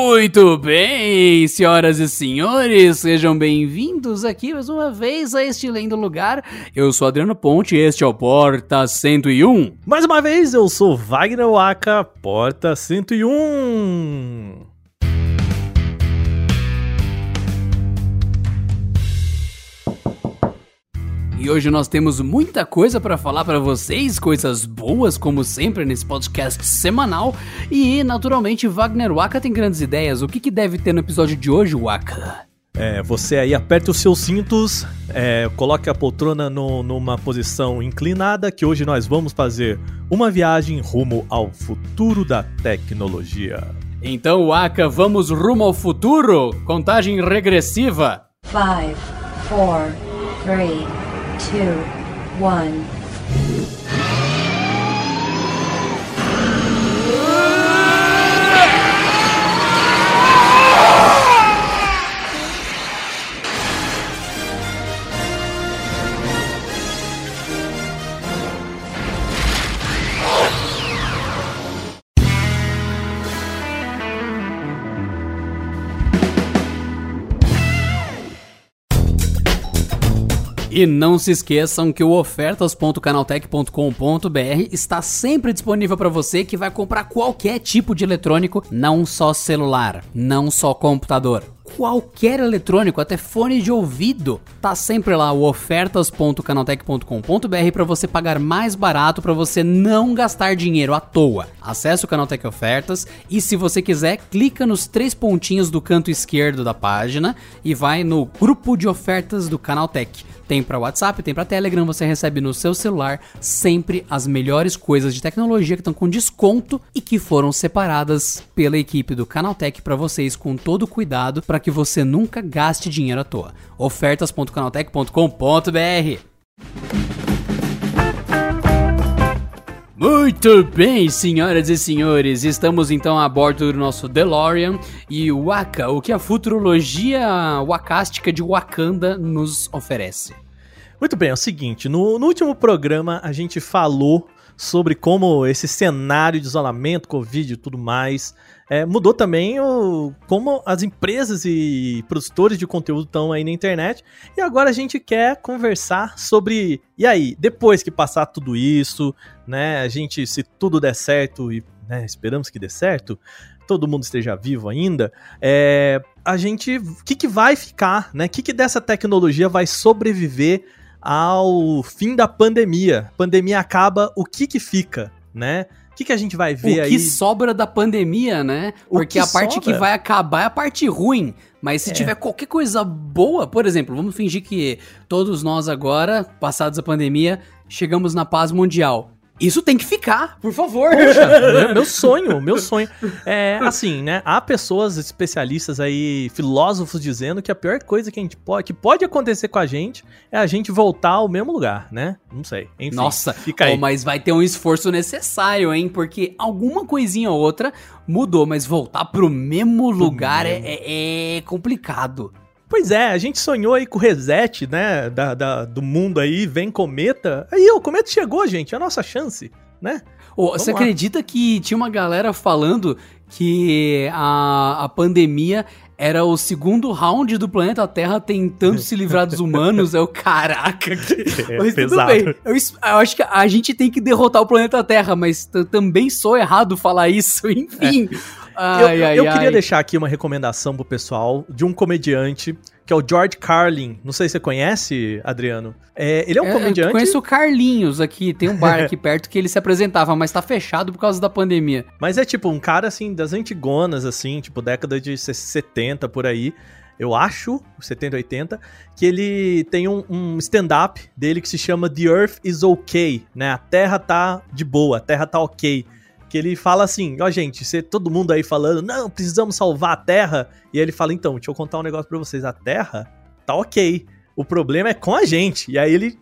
Muito bem, senhoras e senhores, sejam bem-vindos aqui mais uma vez a este lindo lugar. Eu sou Adriano Ponte e este é o Porta 101. Mais uma vez, eu sou Wagner Waka, Porta 101. E hoje nós temos muita coisa para falar para vocês, coisas boas como sempre nesse podcast semanal. E naturalmente Wagner Waka tem grandes ideias. O que, que deve ter no episódio de hoje, Waka? É, você aí aperta os seus cintos, é, coloque a poltrona no, numa posição inclinada, que hoje nós vamos fazer uma viagem rumo ao futuro da tecnologia. Então, Waka, vamos rumo ao futuro? Contagem regressiva. 5, 4, 3, two, one. E não se esqueçam que o ofertas.canaltech.com.br está sempre disponível para você que vai comprar qualquer tipo de eletrônico, não só celular, não só computador qualquer eletrônico, até fone de ouvido. Tá sempre lá o ofertas.canaltech.com.br para você pagar mais barato para você não gastar dinheiro à toa. Acesse o Canaltech Ofertas e se você quiser, clica nos três pontinhos do canto esquerdo da página e vai no grupo de ofertas do Canaltech. Tem para WhatsApp, tem para Telegram, você recebe no seu celular sempre as melhores coisas de tecnologia que estão com desconto e que foram separadas pela equipe do Canaltech para vocês com todo cuidado para que você nunca gaste dinheiro à toa. ofertas.canaltech.com.br muito bem, senhoras e senhores, estamos então a bordo do nosso DeLorean e Waka, o que a futurologia wakástica de Wakanda nos oferece. Muito bem, é o seguinte, no, no último programa a gente falou sobre como esse cenário de isolamento, Covid e tudo mais é, mudou também o, como as empresas e produtores de conteúdo estão aí na internet. E agora a gente quer conversar sobre. E aí, depois que passar tudo isso, né? A gente, se tudo der certo, e né, esperamos que dê certo, todo mundo esteja vivo ainda, é, a gente. O que, que vai ficar, né? O que, que dessa tecnologia vai sobreviver ao fim da pandemia? Pandemia acaba, o que que fica, né? Que, que a gente vai ver aí? O que sobra da pandemia, né? Porque a parte sobra? que vai acabar é a parte ruim. Mas se é. tiver qualquer coisa boa, por exemplo, vamos fingir que todos nós agora, passados a pandemia, chegamos na paz mundial. Isso tem que ficar, por favor. Poxa, meu sonho, meu sonho. É assim, né? Há pessoas especialistas aí, filósofos dizendo que a pior coisa que a gente pode, que pode acontecer com a gente é a gente voltar ao mesmo lugar, né? Não sei. Enfim, Nossa, fica aí. Oh, mas vai ter um esforço necessário, hein? Porque alguma coisinha ou outra mudou, mas voltar pro mesmo lugar é, é, é complicado. Pois é, a gente sonhou aí com o reset, né, da, da, do mundo aí, vem cometa. Aí o cometa chegou, gente, é a nossa chance, né? Oh, você lá. acredita que tinha uma galera falando que a, a pandemia era o segundo round do planeta Terra tentando se livrar dos humanos. É o caraca. Que... É, mas pesado. tudo bem. Eu, eu, acho que a gente tem que derrotar o planeta Terra, mas também sou errado falar isso. Enfim. É. Ai, eu, ai, eu ai. queria deixar aqui uma recomendação pro pessoal de um comediante que é o George Carlin. Não sei se você conhece, Adriano. É, ele é um é, comediante. Eu conheço o Carlinhos aqui, tem um bar aqui perto que ele se apresentava, mas tá fechado por causa da pandemia. Mas é tipo um cara assim das antigonas, assim, tipo década de 70 por aí. Eu acho, 70, 80, que ele tem um, um stand-up dele que se chama The Earth is Okay, né? A Terra tá de boa, a Terra tá ok que ele fala assim, ó gente, você, todo mundo aí falando, não, precisamos salvar a Terra, e aí ele fala, então, deixa eu contar um negócio pra vocês, a Terra tá ok, o problema é com a gente, e aí ele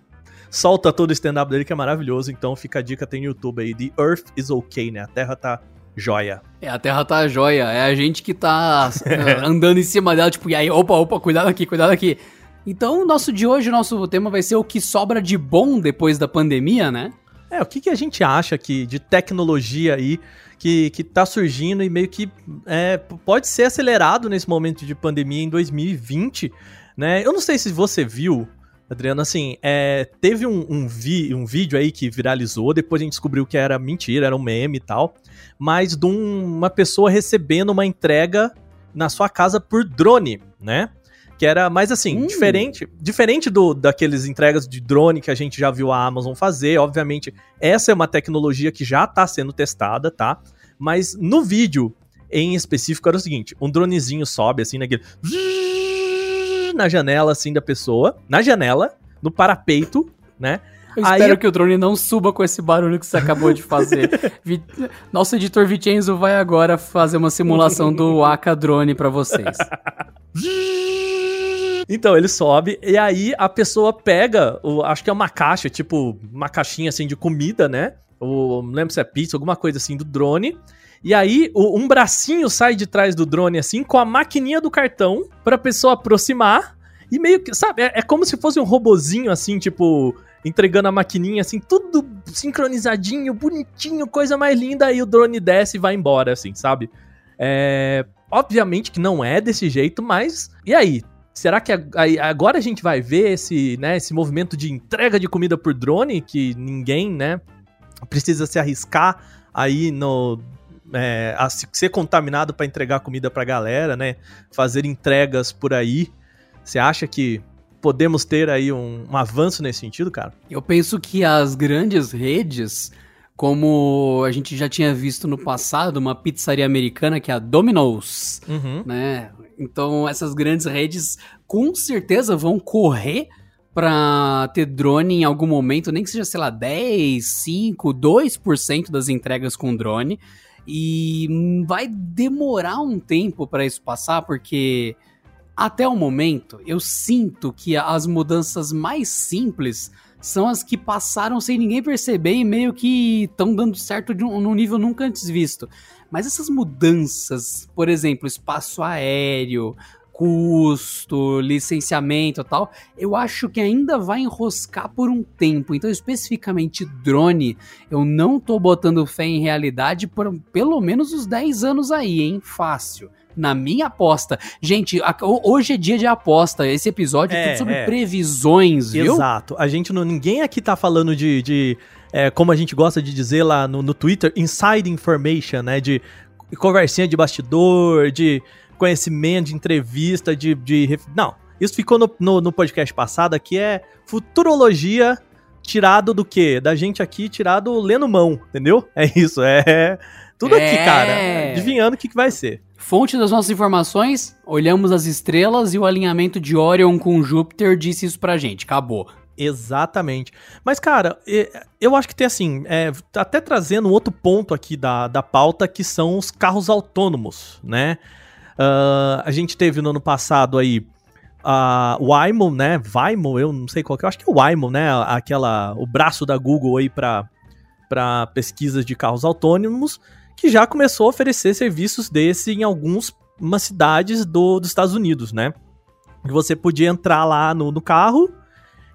solta todo o stand-up dele que é maravilhoso, então fica a dica, tem no YouTube aí, The Earth is okay, né, a Terra tá joia. É, a Terra tá joia, é a gente que tá uh, andando em cima dela, tipo, e aí, opa, opa, cuidado aqui, cuidado aqui. Então, o nosso de hoje, o nosso tema vai ser o que sobra de bom depois da pandemia, né? É, o que, que a gente acha que de tecnologia aí que, que tá surgindo e meio que é, pode ser acelerado nesse momento de pandemia em 2020, né? Eu não sei se você viu, Adriano, assim, é, teve um, um, vi, um vídeo aí que viralizou, depois a gente descobriu que era mentira, era um meme e tal, mas de um, uma pessoa recebendo uma entrega na sua casa por drone, né? Que era mais assim, hum. diferente, diferente do daqueles entregas de drone que a gente já viu a Amazon fazer. Obviamente, essa é uma tecnologia que já está sendo testada, tá? Mas no vídeo em específico era o seguinte: um dronezinho sobe assim naquele na janela assim da pessoa, na janela, no parapeito, né? Eu espero que o drone não suba com esse barulho que você acabou de fazer. Nosso editor Vicenzo vai agora fazer uma simulação do Aka Drone para vocês. Então, ele sobe e aí a pessoa pega, o, acho que é uma caixa, tipo, uma caixinha assim de comida, né? Ou não lembro se é pizza, alguma coisa assim do drone. E aí, o, um bracinho sai de trás do drone, assim, com a maquininha do cartão, pra pessoa aproximar. E meio que, sabe, é, é como se fosse um robozinho, assim, tipo, entregando a maquininha, assim, tudo sincronizadinho, bonitinho, coisa mais linda. Aí o drone desce e vai embora, assim, sabe? É. Obviamente que não é desse jeito, mas. E aí? Será que agora a gente vai ver esse, né, esse movimento de entrega de comida por drone que ninguém, né, precisa se arriscar aí no é, a ser contaminado para entregar comida para galera, né? Fazer entregas por aí. Você acha que podemos ter aí um, um, avanço nesse sentido, cara? Eu penso que as grandes redes, como a gente já tinha visto no passado, uma pizzaria americana que é a Domino's, uhum. né? Então essas grandes redes com certeza vão correr para ter drone em algum momento, nem que seja, sei lá, 10, 5, 2% das entregas com drone. E vai demorar um tempo para isso passar, porque até o momento eu sinto que as mudanças mais simples são as que passaram sem ninguém perceber e meio que estão dando certo de um, num nível nunca antes visto. Mas essas mudanças, por exemplo, espaço aéreo, custo, licenciamento e tal, eu acho que ainda vai enroscar por um tempo. Então, especificamente drone, eu não tô botando fé em realidade por pelo menos uns 10 anos aí, hein? Fácil. Na minha aposta. Gente, a, hoje é dia de aposta. Esse episódio é, é tudo sobre é. previsões, viu? Exato. A gente não. Ninguém aqui tá falando de. de é, como a gente gosta de dizer lá no, no Twitter, inside information, né? De conversinha de bastidor, de conhecimento, de entrevista, de. de não, isso ficou no, no, no, podcast passado, aqui é futurologia tirado do quê? Da gente aqui, tirado lendo mão, entendeu? É isso, é. Tudo é... aqui, cara. Adivinhando o que, que vai ser. Fonte das nossas informações, olhamos as estrelas e o alinhamento de Orion com Júpiter disse isso pra gente. Acabou. Exatamente. Mas, cara, eu acho que tem assim, é, até trazendo um outro ponto aqui da, da pauta, que são os carros autônomos, né? Uh, a gente teve no ano passado aí a uh, Waymo, né? Waymo, eu não sei qual que é, eu acho que é o Waymo, né? Aquela, o braço da Google aí para para pesquisas de carros autônomos, que já começou a oferecer serviços desse em algumas cidades do, dos Estados Unidos, né? Que você podia entrar lá no, no carro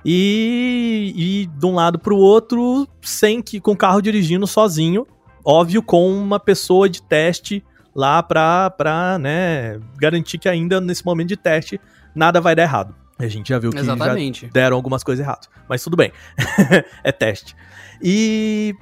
e ir de um lado para o outro sem que com o carro dirigindo sozinho, óbvio com uma pessoa de teste lá pra né, garantir que ainda nesse momento de teste nada vai dar errado. A gente já viu que Exatamente. já deram algumas coisas erradas. Mas tudo bem. é teste. E.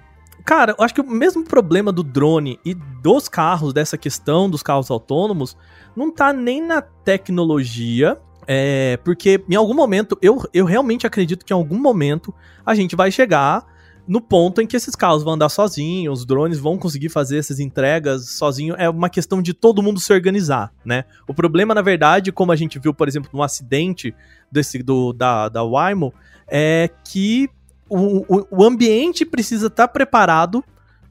Cara, eu acho que o mesmo problema do drone e dos carros, dessa questão dos carros autônomos, não tá nem na tecnologia, é, porque em algum momento, eu, eu realmente acredito que em algum momento a gente vai chegar no ponto em que esses carros vão andar sozinhos, os drones vão conseguir fazer essas entregas sozinho, é uma questão de todo mundo se organizar, né? O problema, na verdade, como a gente viu, por exemplo, no acidente desse do, da, da Waymo, é que o, o, ambiente precisa estar tá preparado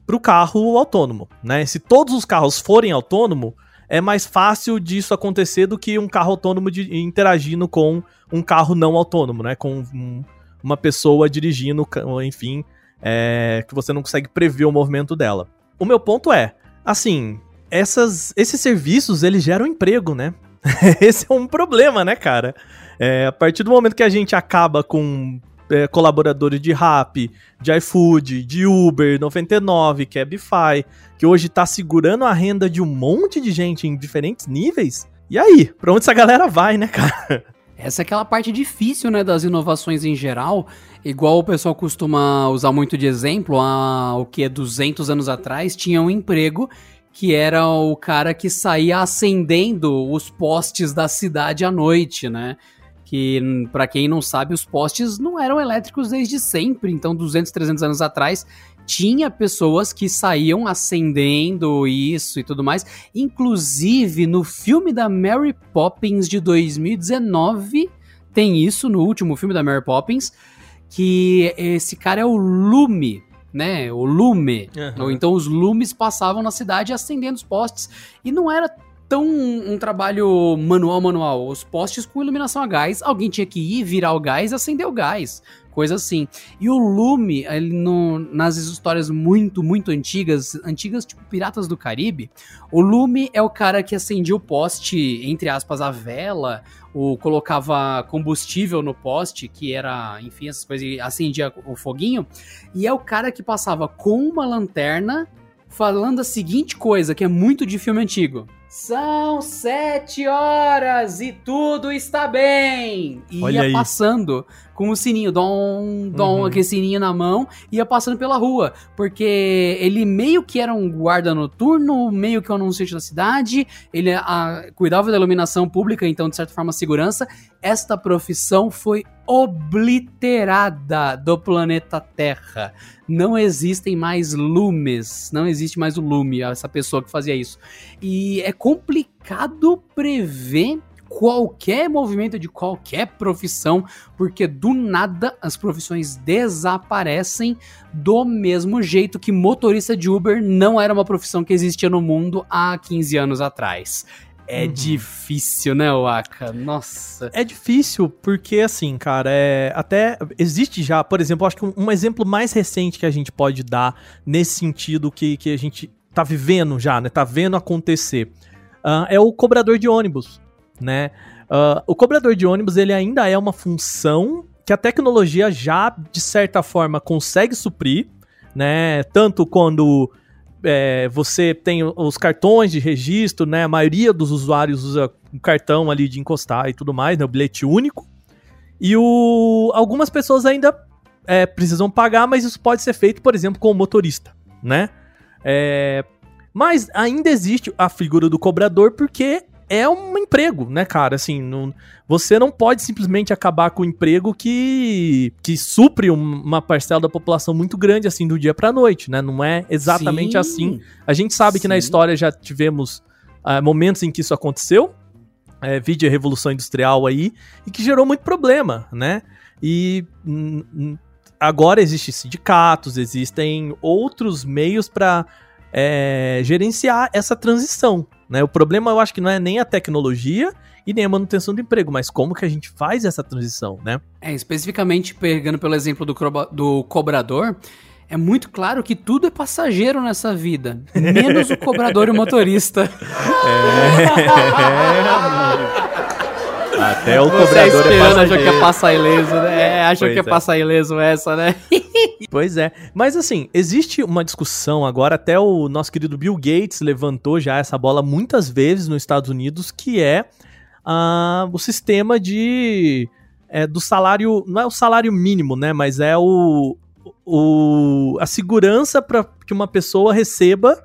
para o carro autônomo, né? Se todos os carros forem autônomo, é mais fácil disso acontecer do que um carro autônomo de, interagindo com um carro não autônomo, né? Com um, uma pessoa dirigindo, enfim, é, que você não consegue prever o movimento dela. O meu ponto é, assim, essas, esses serviços, eles geram emprego, né? Esse é um problema, né, cara? É, a partir do momento que a gente acaba com é, colaboradores de Rap, de iFood, de Uber, 99, Cabify, que hoje tá segurando a renda de um monte de gente em diferentes níveis. E aí, pra onde essa galera vai, né, cara? Essa é aquela parte difícil, né, das inovações em geral. Igual o pessoal costuma usar muito de exemplo, há o que 200 anos atrás tinha um emprego que era o cara que saía acendendo os postes da cidade à noite, né? Que para quem não sabe, os postes não eram elétricos desde sempre, então 200, 300 anos atrás tinha pessoas que saíam acendendo isso e tudo mais. Inclusive, no filme da Mary Poppins de 2019, tem isso no último filme da Mary Poppins, que esse cara é o Lume, né? O Lume. Uhum. Ou então os lumes passavam na cidade acendendo os postes. E não era tão um trabalho manual, manual. Os postes com iluminação a gás, alguém tinha que ir, virar o gás e acender o gás coisa assim. E o Lume, ele no, nas histórias muito, muito antigas, antigas tipo Piratas do Caribe, o Lume é o cara que acendia o poste, entre aspas, a vela, ou colocava combustível no poste, que era, enfim, essas coisas, e acendia o foguinho, e é o cara que passava com uma lanterna falando a seguinte coisa, que é muito de filme antigo. São sete horas e tudo está bem. E Olha ia aí. passando com o sininho, dom, dom, uhum. aquele sininho na mão, ia passando pela rua. Porque ele meio que era um guarda noturno, meio que um anunciante da cidade, ele a, cuidava da iluminação pública, então, de certa forma, segurança. Esta profissão foi obliterada do planeta Terra. Não existem mais lumes, não existe mais o lume, essa pessoa que fazia isso. E é complicado prever qualquer movimento de qualquer profissão, porque do nada as profissões desaparecem do mesmo jeito que motorista de Uber não era uma profissão que existia no mundo há 15 anos atrás. É uhum. difícil, né, Waka? Nossa. É difícil porque, assim, cara, é, até existe já, por exemplo, acho que um, um, exemplo mais recente que a gente pode dar nesse sentido que, que a gente tá vivendo já, né? Tá vendo acontecer. Uh, é o cobrador de ônibus, né? Uh, o cobrador de ônibus, ele ainda é uma função que a tecnologia já, de certa forma, consegue suprir, né? Tanto quando é, você tem os cartões de registro, né? A maioria dos usuários usa um cartão ali de encostar e tudo mais, né? O bilhete único. E o, algumas pessoas ainda é, precisam pagar, mas isso pode ser feito, por exemplo, com o motorista, né? É, mas ainda existe a figura do cobrador porque é um emprego, né, cara? Assim, não, você não pode simplesmente acabar com o um emprego que, que supre uma parcela da população muito grande, assim, do dia pra noite, né? Não é exatamente Sim. assim. A gente sabe Sim. que na história já tivemos uh, momentos em que isso aconteceu, é, vídeo a Revolução Industrial aí, e que gerou muito problema, né? E agora existem sindicatos, existem outros meios para é, gerenciar essa transição. Né? O problema eu acho que não é nem a tecnologia e nem a manutenção do emprego, mas como que a gente faz essa transição, né? É, especificamente pegando pelo exemplo do, do cobrador, é muito claro que tudo é passageiro nessa vida, menos o cobrador e o motorista. É, é, até o Você cobrador é passageiro. achou que ia passar ileso, né? É, achou pois que ia é. passar ileso essa, né? pois é. Mas assim, existe uma discussão agora, até o nosso querido Bill Gates levantou já essa bola muitas vezes nos Estados Unidos, que é uh, o sistema de... É, do salário, não é o salário mínimo, né? Mas é o, o a segurança para que uma pessoa receba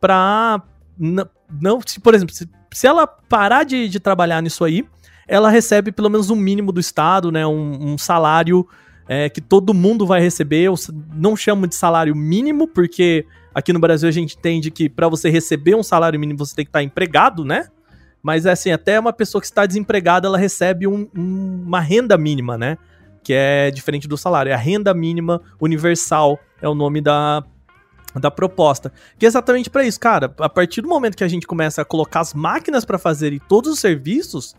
para não, se, por exemplo, se, se ela parar de, de trabalhar nisso aí, ela recebe pelo menos um mínimo do Estado, né? Um, um salário é, que todo mundo vai receber. Eu não chamo de salário mínimo, porque aqui no Brasil a gente entende que para você receber um salário mínimo você tem que estar empregado, né? Mas assim, até uma pessoa que está desempregada, ela recebe um, um, uma renda mínima, né? Que é diferente do salário. É a renda mínima universal, é o nome da, da proposta. Que é exatamente para isso, cara. A partir do momento que a gente começa a colocar as máquinas para fazerem todos os serviços,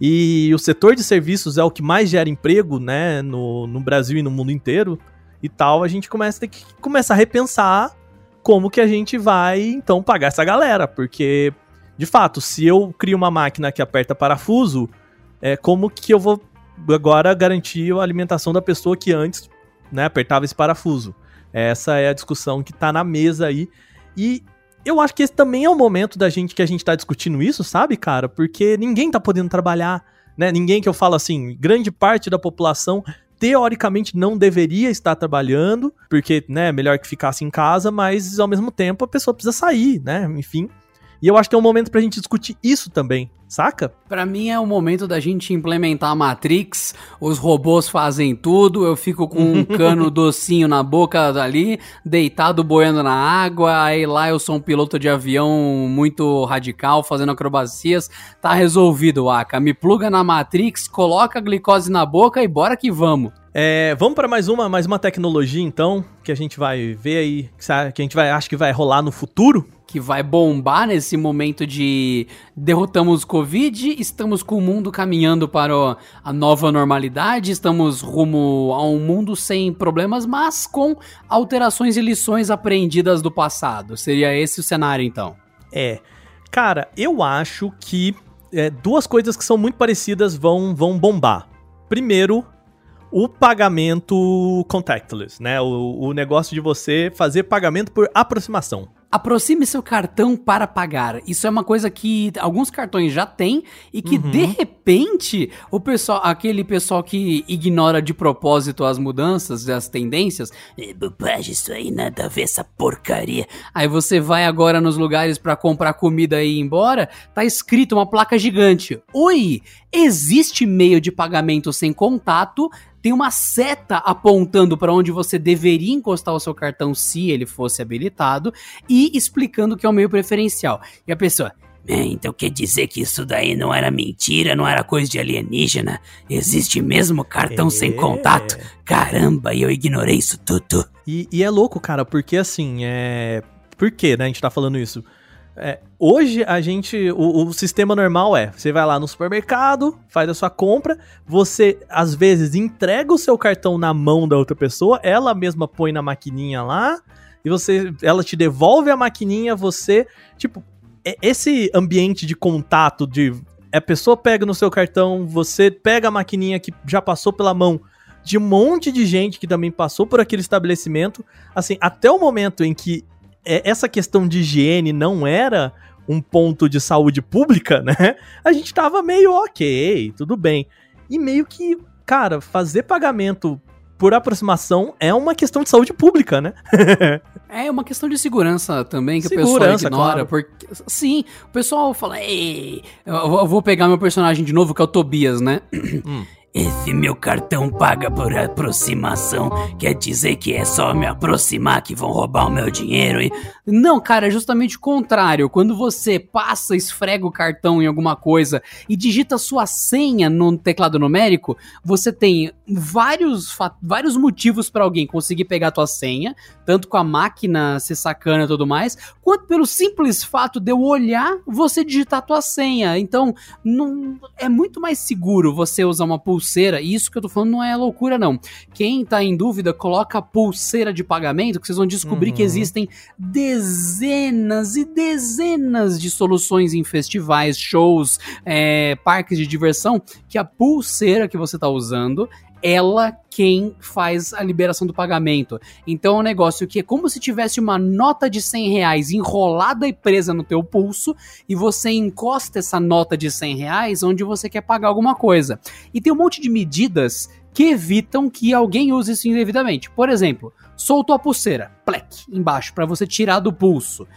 e o setor de serviços é o que mais gera emprego, né, no, no Brasil e no mundo inteiro e tal, a gente começa a ter que começar a repensar como que a gente vai, então, pagar essa galera, porque, de fato, se eu crio uma máquina que aperta parafuso, é como que eu vou agora garantir a alimentação da pessoa que antes né, apertava esse parafuso. Essa é a discussão que tá na mesa aí. E eu acho que esse também é o momento da gente que a gente tá discutindo isso, sabe, cara? Porque ninguém tá podendo trabalhar, né? Ninguém que eu falo assim, grande parte da população teoricamente não deveria estar trabalhando, porque, né, melhor que ficasse em casa, mas ao mesmo tempo a pessoa precisa sair, né? Enfim. E eu acho que é um momento pra gente discutir isso também, saca? Pra mim é o momento da gente implementar a Matrix, os robôs fazem tudo, eu fico com um cano docinho na boca ali, deitado boiando na água, aí lá eu sou um piloto de avião muito radical, fazendo acrobacias, tá resolvido, Aka. Me pluga na Matrix, coloca a glicose na boca e bora que vamos. É, vamos para mais uma, mais uma tecnologia então, que a gente vai ver aí, que a gente vai, acho que vai rolar no futuro, que vai bombar nesse momento de derrotamos o Covid, estamos com o mundo caminhando para a nova normalidade, estamos rumo a um mundo sem problemas, mas com alterações e lições aprendidas do passado. Seria esse o cenário então? É. Cara, eu acho que é, duas coisas que são muito parecidas vão, vão bombar. Primeiro, o pagamento contactless, né? O, o negócio de você fazer pagamento por aproximação. Aproxime seu cartão para pagar. Isso é uma coisa que alguns cartões já têm e que uhum. de repente o pessoal, aquele pessoal que ignora de propósito as mudanças, as tendências, é bobagem isso aí, nada a ver essa porcaria. Aí você vai agora nos lugares para comprar comida e ir embora, tá escrito uma placa gigante. Oi, existe meio de pagamento sem contato tem uma seta apontando para onde você deveria encostar o seu cartão se ele fosse habilitado e explicando que é o meio preferencial. E a pessoa, então quer dizer que isso daí não era mentira, não era coisa de alienígena? Existe mesmo cartão é. sem contato? Caramba, e eu ignorei isso tudo. E, e, é louco, cara, porque assim, é. Por que, né, a gente tá falando isso? É, hoje a gente. O, o, sistema normal é: você vai lá no supermercado, faz a sua compra, você às vezes entrega o seu cartão na mão da outra pessoa, ela mesma põe na maquininha lá, e você. Ela te devolve a maquininha, você. Tipo, é, esse ambiente de contato de. A pessoa pega no seu cartão, você pega a maquininha que já passou pela mão de um monte de gente que também passou por aquele estabelecimento. Assim, até o momento em que essa questão de higiene não era um ponto de saúde pública, né? A gente tava meio ok, tudo bem. E meio que, cara, fazer pagamento por aproximação é uma questão de saúde pública, né? é uma questão de segurança também que segurança, o pessoal ignora. Claro. Porque, sim, o pessoal fala, ei, eu vou pegar meu personagem de novo, que é o Tobias, né? Hum. Esse meu cartão paga por aproximação. Quer dizer que é só me aproximar que vão roubar o meu dinheiro e. Não, cara, é justamente o contrário. Quando você passa, esfrega o cartão em alguma coisa e digita sua senha no teclado numérico, você tem vários, vários motivos para alguém conseguir pegar a tua senha, tanto com a máquina ser sacana e tudo mais, quanto pelo simples fato de eu olhar, você digitar a tua senha. Então, não, é muito mais seguro você usar uma pulseira, e isso que eu tô falando não é loucura não. Quem tá em dúvida, coloca pulseira de pagamento, que vocês vão descobrir uhum. que existem dezenas e dezenas de soluções em festivais, shows, é, parques de diversão, que a pulseira que você tá usando ela quem faz a liberação do pagamento. Então é um negócio que é como se tivesse uma nota de 100 reais enrolada e presa no teu pulso e você encosta essa nota de 100 reais onde você quer pagar alguma coisa. E tem um monte de medidas que evitam que alguém use isso indevidamente. Por exemplo, soltou a pulseira, plec, embaixo, para você tirar do pulso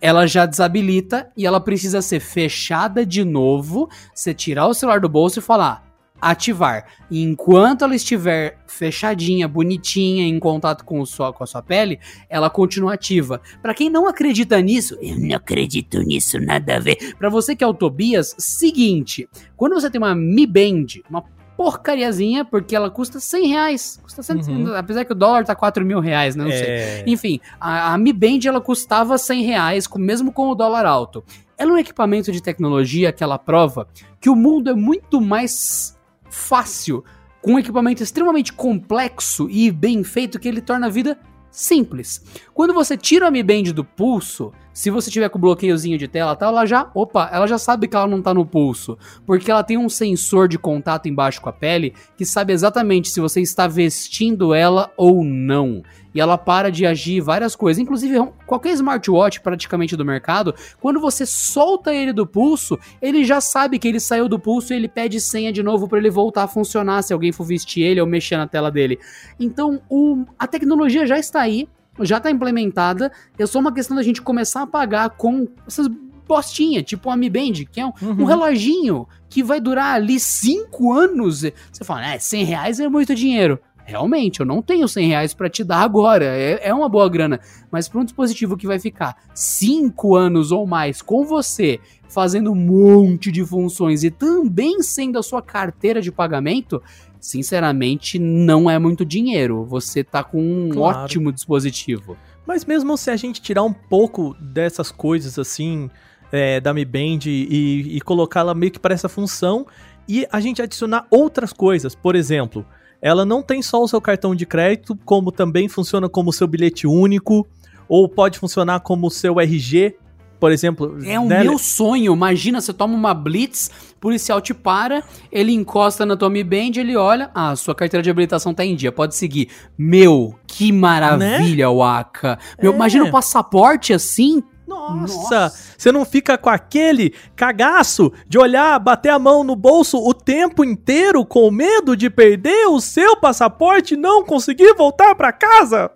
ela já desabilita e ela precisa ser fechada de novo. Você tirar o celular do bolso e falar: ativar. E enquanto ela estiver fechadinha, bonitinha, em contato com, o sua, com a sua pele, ela continua ativa. Para quem não acredita nisso, eu não acredito nisso, nada a ver. Para você que é o Tobias, seguinte: quando você tem uma Mi Band, uma porcariazinha, porque ela custa 100 reais. Custa 100, uhum. Apesar que o dólar tá 4 mil reais, né? Não é... sei. Enfim, a, a Mi Band ela custava 100 reais, com, mesmo com o dólar alto. Ela é um equipamento de tecnologia que ela prova que o mundo é muito mais fácil, com um equipamento extremamente complexo e bem feito que ele torna a vida Simples. Quando você tira a Mi Band do pulso, se você tiver com o bloqueiozinho de tela tal, ela já, opa, ela já sabe que ela não tá no pulso, porque ela tem um sensor de contato embaixo com a pele que sabe exatamente se você está vestindo ela ou não. E ela para de agir várias coisas, inclusive qualquer smartwatch praticamente do mercado, quando você solta ele do pulso, ele já sabe que ele saiu do pulso e ele pede senha de novo para ele voltar a funcionar se alguém for vestir ele ou mexer na tela dele. Então, o, a tecnologia já está aí, já está implementada. É só uma questão da gente começar a pagar com essas bostinhas, tipo a Mi Band, que é um, uhum. um reloginho que vai durar ali 5 anos. Você fala, é, 100 reais é muito dinheiro. Realmente, eu não tenho 100 reais pra te dar agora. É, é uma boa grana. Mas para um dispositivo que vai ficar 5 anos ou mais com você, fazendo um monte de funções e também sendo a sua carteira de pagamento, sinceramente, não é muito dinheiro. Você tá com um claro. ótimo dispositivo. Mas mesmo se a gente tirar um pouco dessas coisas assim, é, da Mi Band e, e colocá-la meio que para essa função, e a gente adicionar outras coisas, por exemplo, ela não tem só o seu cartão de crédito, como também funciona como seu bilhete único, ou pode funcionar como seu RG, por exemplo. É o né? meu sonho. Imagina, você toma uma blitz, policial te para, ele encosta na tua Mi Band, ele olha, ah, sua carteira de habilitação tá em dia, pode seguir. Meu, que maravilha, né? Waka. Meu, é. Imagina o passaporte assim, nossa, você não fica com aquele cagaço de olhar, bater a mão no bolso o tempo inteiro com medo de perder o seu passaporte e não conseguir voltar para casa?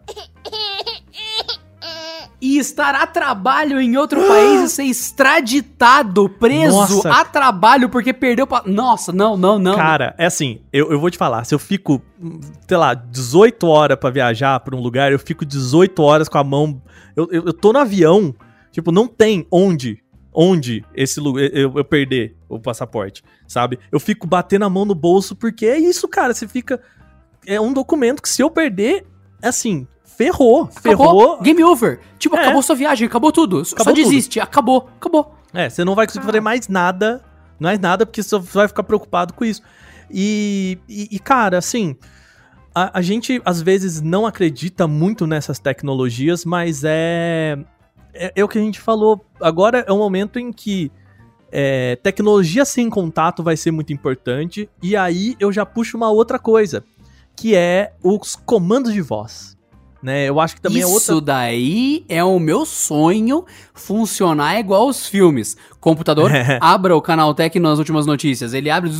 e estar a trabalho em outro país e ser extraditado, preso Nossa. a trabalho porque perdeu. Pa... Nossa, não, não, não. Cara, é assim, eu, eu vou te falar, se eu fico, sei lá, 18 horas para viajar pra um lugar, eu fico 18 horas com a mão. Eu, eu, eu tô no avião, tipo, não tem onde onde esse lugar eu, eu, perder o passaporte, sabe? Eu fico batendo a mão no bolso porque é isso, cara. Você fica. É um documento que se eu perder, é assim, ferrou, acabou, ferrou. Game over. Tipo, é. acabou sua viagem, acabou tudo. Acabou Só desiste, tudo. acabou, acabou. É, você não vai conseguir ah. fazer mais nada, mais nada, porque você vai ficar preocupado com isso. E, e, e cara, assim, a, a, gente às vezes não acredita muito nessas tecnologias, mas é, é, é o que a gente falou. Agora é um momento em que é, tecnologia sem contato vai ser muito importante. E aí eu já puxo uma outra coisa, que é os comandos de voz né? Eu acho que também Isso é outra. Isso daí é o meu sonho funcionar igual os filmes. Computador, abra o canal Tech nas últimas notícias. Ele abre.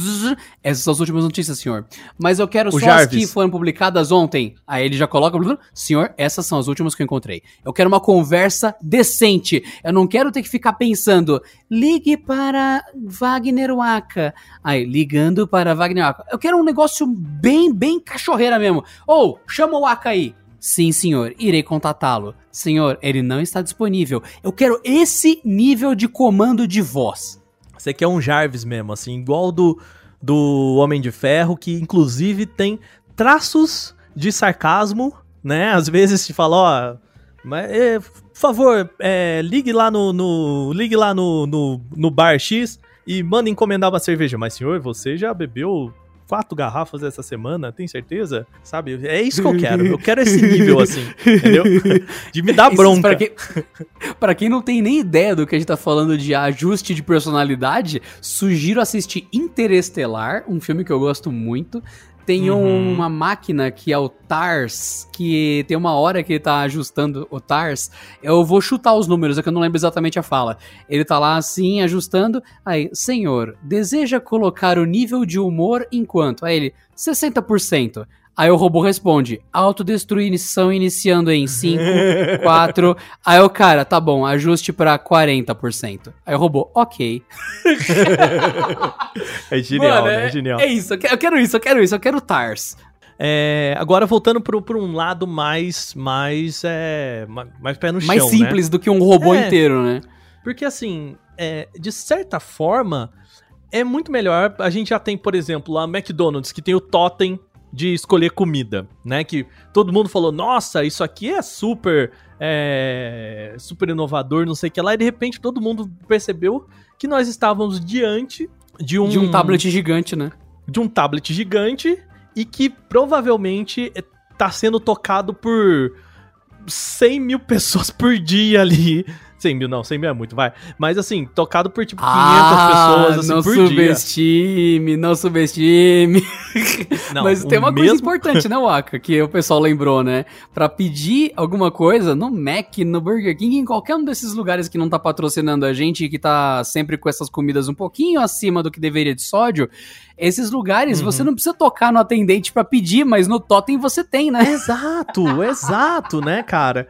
Essas são as últimas notícias, senhor. Mas eu quero o só Jarvis. as que foram publicadas ontem. Aí ele já coloca. Senhor, essas são as últimas que eu encontrei. Eu quero uma conversa decente. Eu não quero ter que ficar pensando. Ligue para Wagner Waka. Aí, ligando para Wagner Waka. Eu quero um negócio bem, bem cachorreira mesmo. Ou, chama o Waka aí. Sim, senhor, irei contatá-lo. Senhor, ele não está disponível. Eu quero esse nível de comando de voz. Você quer um Jarvis mesmo, assim, igual do, do Homem de Ferro, que inclusive tem traços de sarcasmo, né? Às vezes te fala, ó, mas, é, por favor, é, ligue lá no, no ligue lá no, no, no bar X e manda encomendar uma cerveja. Mas senhor, você já bebeu quatro garrafas essa semana, tem certeza? Sabe? É isso que eu quero. Eu quero esse nível, assim, entendeu? De me dar bronca. Pra quem, pra quem não tem nem ideia do que a gente tá falando de ajuste de personalidade, sugiro assistir Interestelar, um filme que eu gosto muito. Tem uhum. uma máquina que é o TARS, que tem uma hora que ele tá ajustando o TARS. Eu vou chutar os números, é que eu não lembro exatamente a fala. Ele tá lá assim, ajustando. Aí, senhor, deseja colocar o nível de humor em quanto? Aí ele, 60%. Aí o robô responde: autodestruição iniciando em 5, 4. Aí o cara, tá bom, ajuste pra 40%. Aí o robô, ok. é genial, Mano, né? É genial. É isso, eu quero isso, eu quero isso, eu quero TARS. É, agora voltando pro um lado mais mais é, mais pé no chão, Mais simples né? do que um robô é, inteiro, né? Porque assim, é, de certa forma, é muito melhor. A gente já tem, por exemplo, a McDonald's, que tem o totem de escolher comida, né? Que todo mundo falou, nossa, isso aqui é super, é, super inovador, não sei o que lá, e de repente todo mundo percebeu que nós estávamos diante de um... De um tablet gigante, né? De um tablet gigante e que provavelmente está sendo tocado por 100 mil pessoas por dia ali. 100 mil, não, 100 mil é muito, vai. Mas assim, tocado por tipo 500 Ah, pessoas assim, não por dia. subestime, não subestime. Não, Mas o tem uma coisa mesmo- importante, né, Waka? Que o pessoal lembrou, né? Pra pedir alguma coisa no Mac, no Burger King, em qualquer um desses lugares que não tá patrocinando a gente e que tá sempre com essas comidas um pouquinho acima do que deveria de sódio, esses lugares Uhum. você não precisa tocar no atendente pra pedir, mas no totem você tem, né? Exato, exato, né, cara?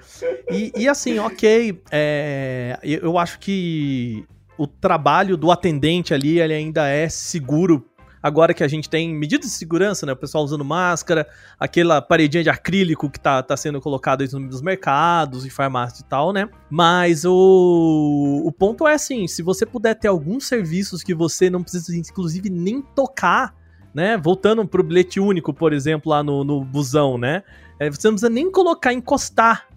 E, e assim, ok, é, eu acho que o trabalho do atendente ali, ele ainda é seguro. Agora que a gente tem medidas de segurança, né? O pessoal usando máscara, aquela paredinha de acrílico que tá, tá sendo colocada nos mercados e farmácias e tal, né? Mas o, o ponto é assim: se você puder ter alguns serviços que você não precisa, inclusive, nem tocar, né? Voltando pro bilhete único, por exemplo, lá no, no busão, né? É, você não precisa nem colocar, encostar.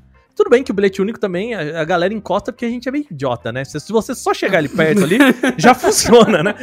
Tudo bem que o bilhete único também, a, a galera encosta porque a gente é meio idiota, né? Se, se você só chegar ali perto ali, já funciona, né?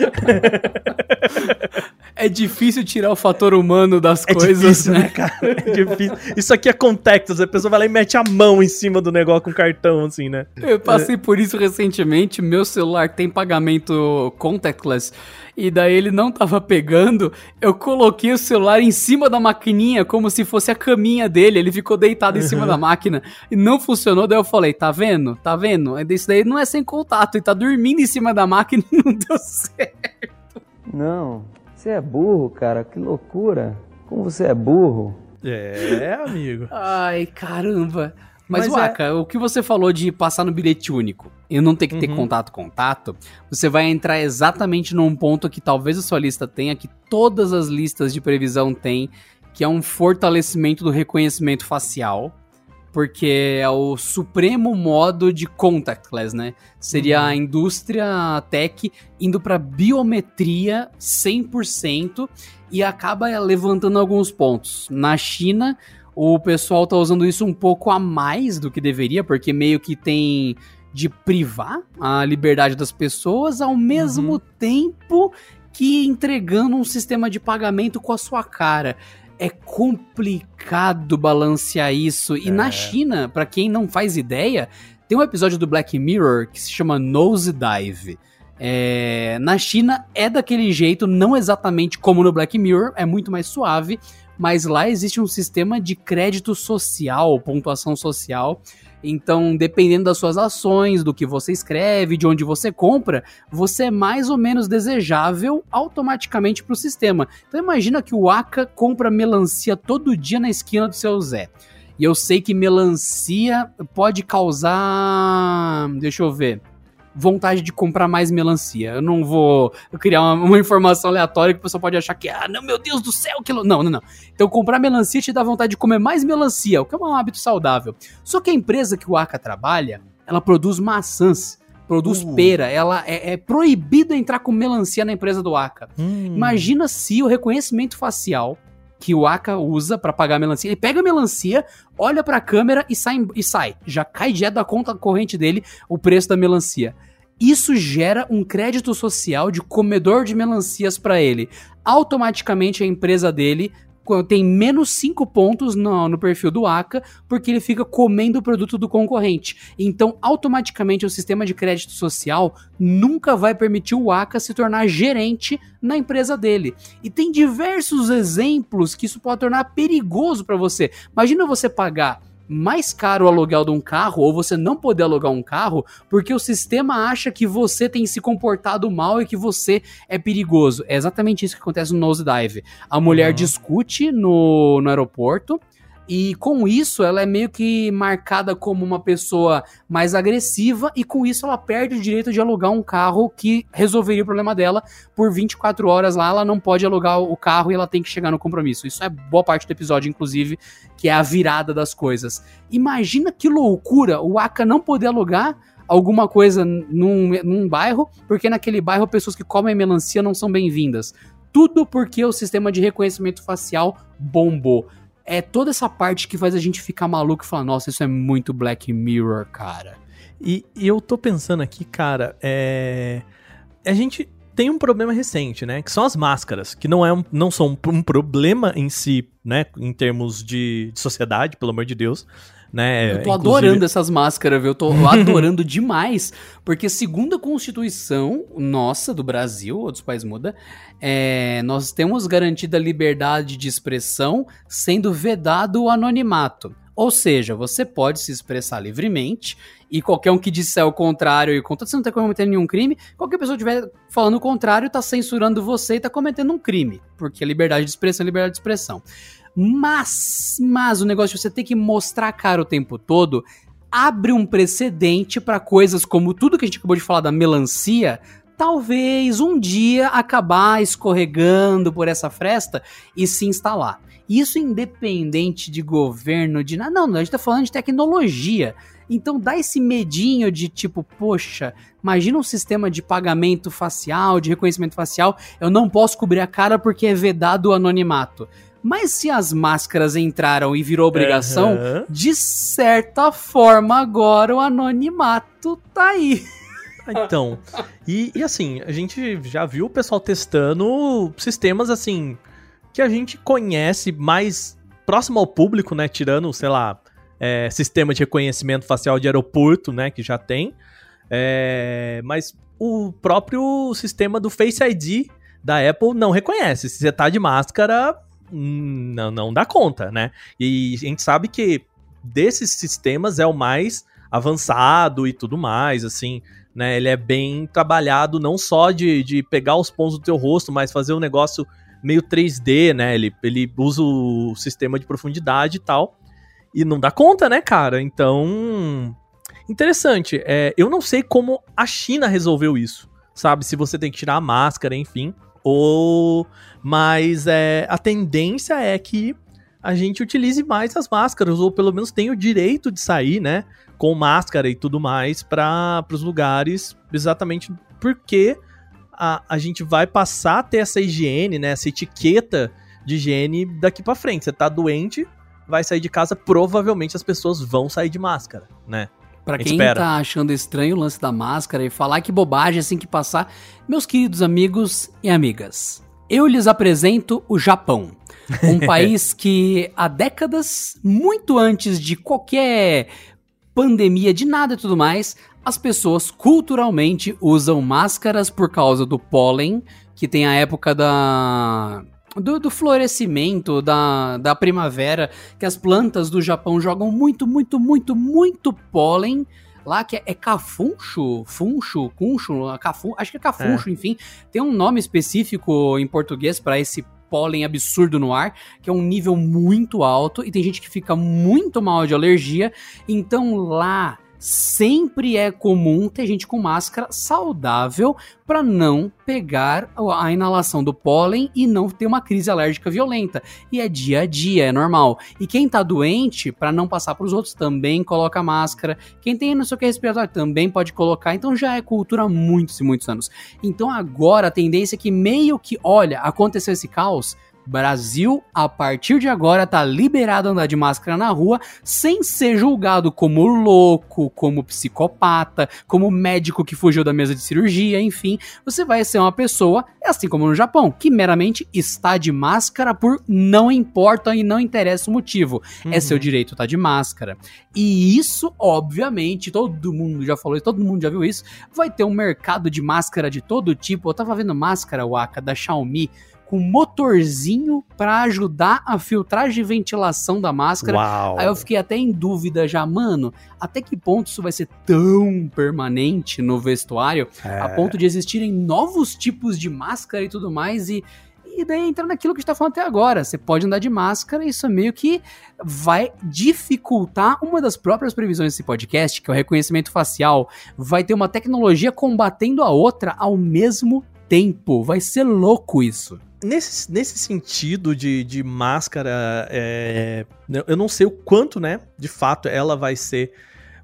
É difícil tirar o fator humano das É coisas, difícil, né? né, cara? É difícil. Isso aqui é contextos, a pessoa vai lá e mete a mão em cima do negócio com cartão, assim, né? Eu passei por isso recentemente. Meu celular tem pagamento contactless e daí ele não tava pegando. Eu coloquei o celular em cima da maquininha como se fosse a caminha dele. Ele ficou deitado em cima da máquina e não funcionou. Daí eu falei: tá vendo? Tá vendo? Isso daí não é sem contato e tá dormindo em cima da máquina e não deu certo. Não, você é burro, cara, que loucura. Como você é burro. É, amigo. Ai, caramba. Mas, Mas é- Waka, o que você falou de passar no bilhete único e não ter que ter Uhum. contato contato, você vai entrar exatamente num ponto que talvez a sua lista tenha, que todas as listas de previsão têm, que é um fortalecimento do reconhecimento facial, porque é o supremo modo de contactless, né? Seria a indústria tech indo para biometria 100% e acaba levantando alguns pontos. Na China, o pessoal tá usando isso um pouco a mais do que deveria, porque meio que tem de privar a liberdade das pessoas ao mesmo Uhum. tempo que entregando um sistema de pagamento com a sua cara. É complicado balancear isso. E É. na China, pra quem não faz ideia, tem um episódio do Black Mirror que se chama Nose Dive. É, na China é daquele jeito, não exatamente como no Black Mirror, é muito mais suave, mas lá existe um sistema de crédito social, pontuação social. Então, dependendo das suas ações, do que você escreve, de onde você compra, você é mais ou menos desejável automaticamente para o sistema. Então, imagina que o Aka compra melancia todo dia na esquina do seu Zé. E eu sei que melancia pode causar. Deixa eu ver vontade de comprar mais melancia. Eu não vou criar uma, uma informação aleatória que o pessoal pode achar que, ah, não, meu Deus do céu, que... lo-" Não, não, não. Então comprar melancia te dá vontade de comer mais melancia, o que é um hábito saudável. Só que a empresa que o Aka trabalha, ela produz maçãs, produz Uh. pera, ela é, é proibido entrar com melancia na empresa do Aka. Hum. Imagina se o reconhecimento facial que o Aka usa pra pagar a melancia, ele pega a melancia, olha pra câmera e sai, e sai. Já cai direto da conta corrente dele o preço da melancia. Isso gera um crédito social de comedor de melancias pra ele. Automaticamente a empresa dele tem menos 5 pontos no, no perfil do Aka, porque ele fica comendo o produto do concorrente. Então, automaticamente, o sistema de crédito social nunca vai permitir o Aka se tornar gerente na empresa dele. E tem diversos exemplos que isso pode tornar perigoso para você. Imagina você pagar mais caro o aluguel de um carro ou você não poder alugar um carro porque o sistema acha que você tem se comportado mal e que você é perigoso. É exatamente isso que acontece no Nosedive. A mulher Uhum. discute no, no aeroporto e com isso ela é meio que marcada como uma pessoa mais agressiva e com isso ela perde o direito de alugar um carro que resolveria o problema dela por 24 horas lá, ela não pode alugar o carro e ela tem que chegar no compromisso. Isso é boa parte do episódio, inclusive, que é a virada das coisas. Imagina que loucura o Aka não poder alugar alguma coisa num, num bairro, porque naquele bairro pessoas que comem melancia não são bem-vindas. Tudo porque o sistema de reconhecimento facial bombou. É toda essa parte que faz a gente ficar maluco e falar, nossa, isso é muito Black Mirror, cara. E, e eu tô pensando aqui, cara, é. A gente tem um problema recente, né? Que são as máscaras, que não, é um, não são um problema em si, né? Em termos de, de sociedade, pelo amor de Deus. Né? Eu tô Inclusive- adorando essas máscaras, viu? Eu tô adorando demais, porque segundo a Constituição nossa, do Brasil, outros países muda, é, nós temos garantida a liberdade de expressão, sendo vedado o anonimato. Ou seja, você pode se expressar livremente e qualquer um que disser o contrário e conta, você não tá cometendo nenhum crime, qualquer pessoa que estiver falando o contrário tá censurando você e tá cometendo um crime, porque a liberdade de expressão é liberdade de expressão. Mas, mas o negócio de você ter que mostrar a cara o tempo todo abre um precedente para coisas como tudo que a gente acabou de falar da melancia, talvez um dia acabar escorregando por essa fresta e se instalar. Isso independente de governo, de nada. Não, não, a gente tá falando de tecnologia. Então dá esse medinho de tipo, poxa, imagina um sistema de pagamento facial, de reconhecimento facial, eu não posso cobrir a cara porque é vedado o anonimato. Mas se as máscaras entraram e virou obrigação, Aham. de certa forma agora o anonimato tá aí. Então, e, e assim, a gente já viu o pessoal testando sistemas assim que a gente conhece mais próximo ao público, né? Tirando, sei lá, é, sistema de reconhecimento facial de aeroporto, né? Que já tem. É, mas o próprio sistema do Face ID da Apple não reconhece. Se você tá de máscara, não, não dá conta, né? E a gente sabe que desses sistemas é o mais avançado e tudo mais, assim, né? Ele é bem trabalhado não só de, de pegar os pontos do teu rosto, mas fazer um negócio meio 3D, né? Ele, ele usa o sistema de profundidade e tal. E não dá conta, né, cara? Então. Interessante. É, eu não sei como a China resolveu isso. Sabe? Se você tem que tirar a máscara, enfim. Ou. Mas é, a tendência é que a gente utilize mais as máscaras, ou pelo menos tenha o direito de sair, né? Com máscara e tudo mais para os lugares, exatamente porque a, a gente vai passar a ter essa higiene, né? Essa etiqueta de higiene daqui para frente. Você tá doente, vai sair de casa, provavelmente as pessoas vão sair de máscara, né? Pra quem espera. tá achando estranho o lance da máscara e falar que bobagem assim que passar, meus queridos amigos e amigas, eu lhes apresento o Japão. Um país que há décadas, muito antes de qualquer pandemia, de nada e tudo mais, as pessoas culturalmente usam máscaras por causa do pólen, que tem a época da. Do, do florescimento, da, da primavera, que as plantas do Japão jogam muito, muito, muito, muito pólen. Lá que é, é cafuncho, funcho, cuncho, cafun, acho que é cafuncho, enfim. Tem um nome específico em português para esse pólen absurdo no ar, que é um nível muito alto e tem gente que fica muito mal de alergia. Então lá sempre é comum ter gente com máscara saudável para não pegar a inalação do pólen e não ter uma crise alérgica violenta. E é dia a dia, é normal. E quem tá doente, para não passar para os outros, também coloca máscara. Quem tem não sei o que respiratório também pode colocar. Então já é cultura há muitos e muitos anos. Então agora a tendência é que meio que, olha, aconteceu esse caos, Brasil, a partir de agora, tá liberado andar de máscara na rua sem ser julgado como louco, como psicopata, como médico que fugiu da mesa de cirurgia, enfim. Você vai ser uma pessoa, assim como no Japão, que meramente está de máscara por não importa e não interessa o motivo. É seu direito estar de máscara. E isso, obviamente, todo mundo já falou isso, todo mundo já viu isso. Vai ter um mercado de máscara de todo tipo. Eu tava vendo máscara, Waka, da Xiaomi com motorzinho para ajudar a filtragem e ventilação da máscara. Uau! Aí eu fiquei até em dúvida já, mano, até que ponto isso vai ser tão permanente no vestuário, É. a ponto de existirem novos tipos de máscara e tudo mais, e, e daí entra naquilo que a gente tá falando até agora. Você pode andar de máscara, isso é meio que vai dificultar uma das próprias previsões desse podcast, que é o reconhecimento facial. Vai ter uma tecnologia combatendo a outra ao mesmo tempo. Vai ser louco isso. Nesse, nesse sentido de, de máscara, é, eu não sei o quanto, né, de fato, ela vai ser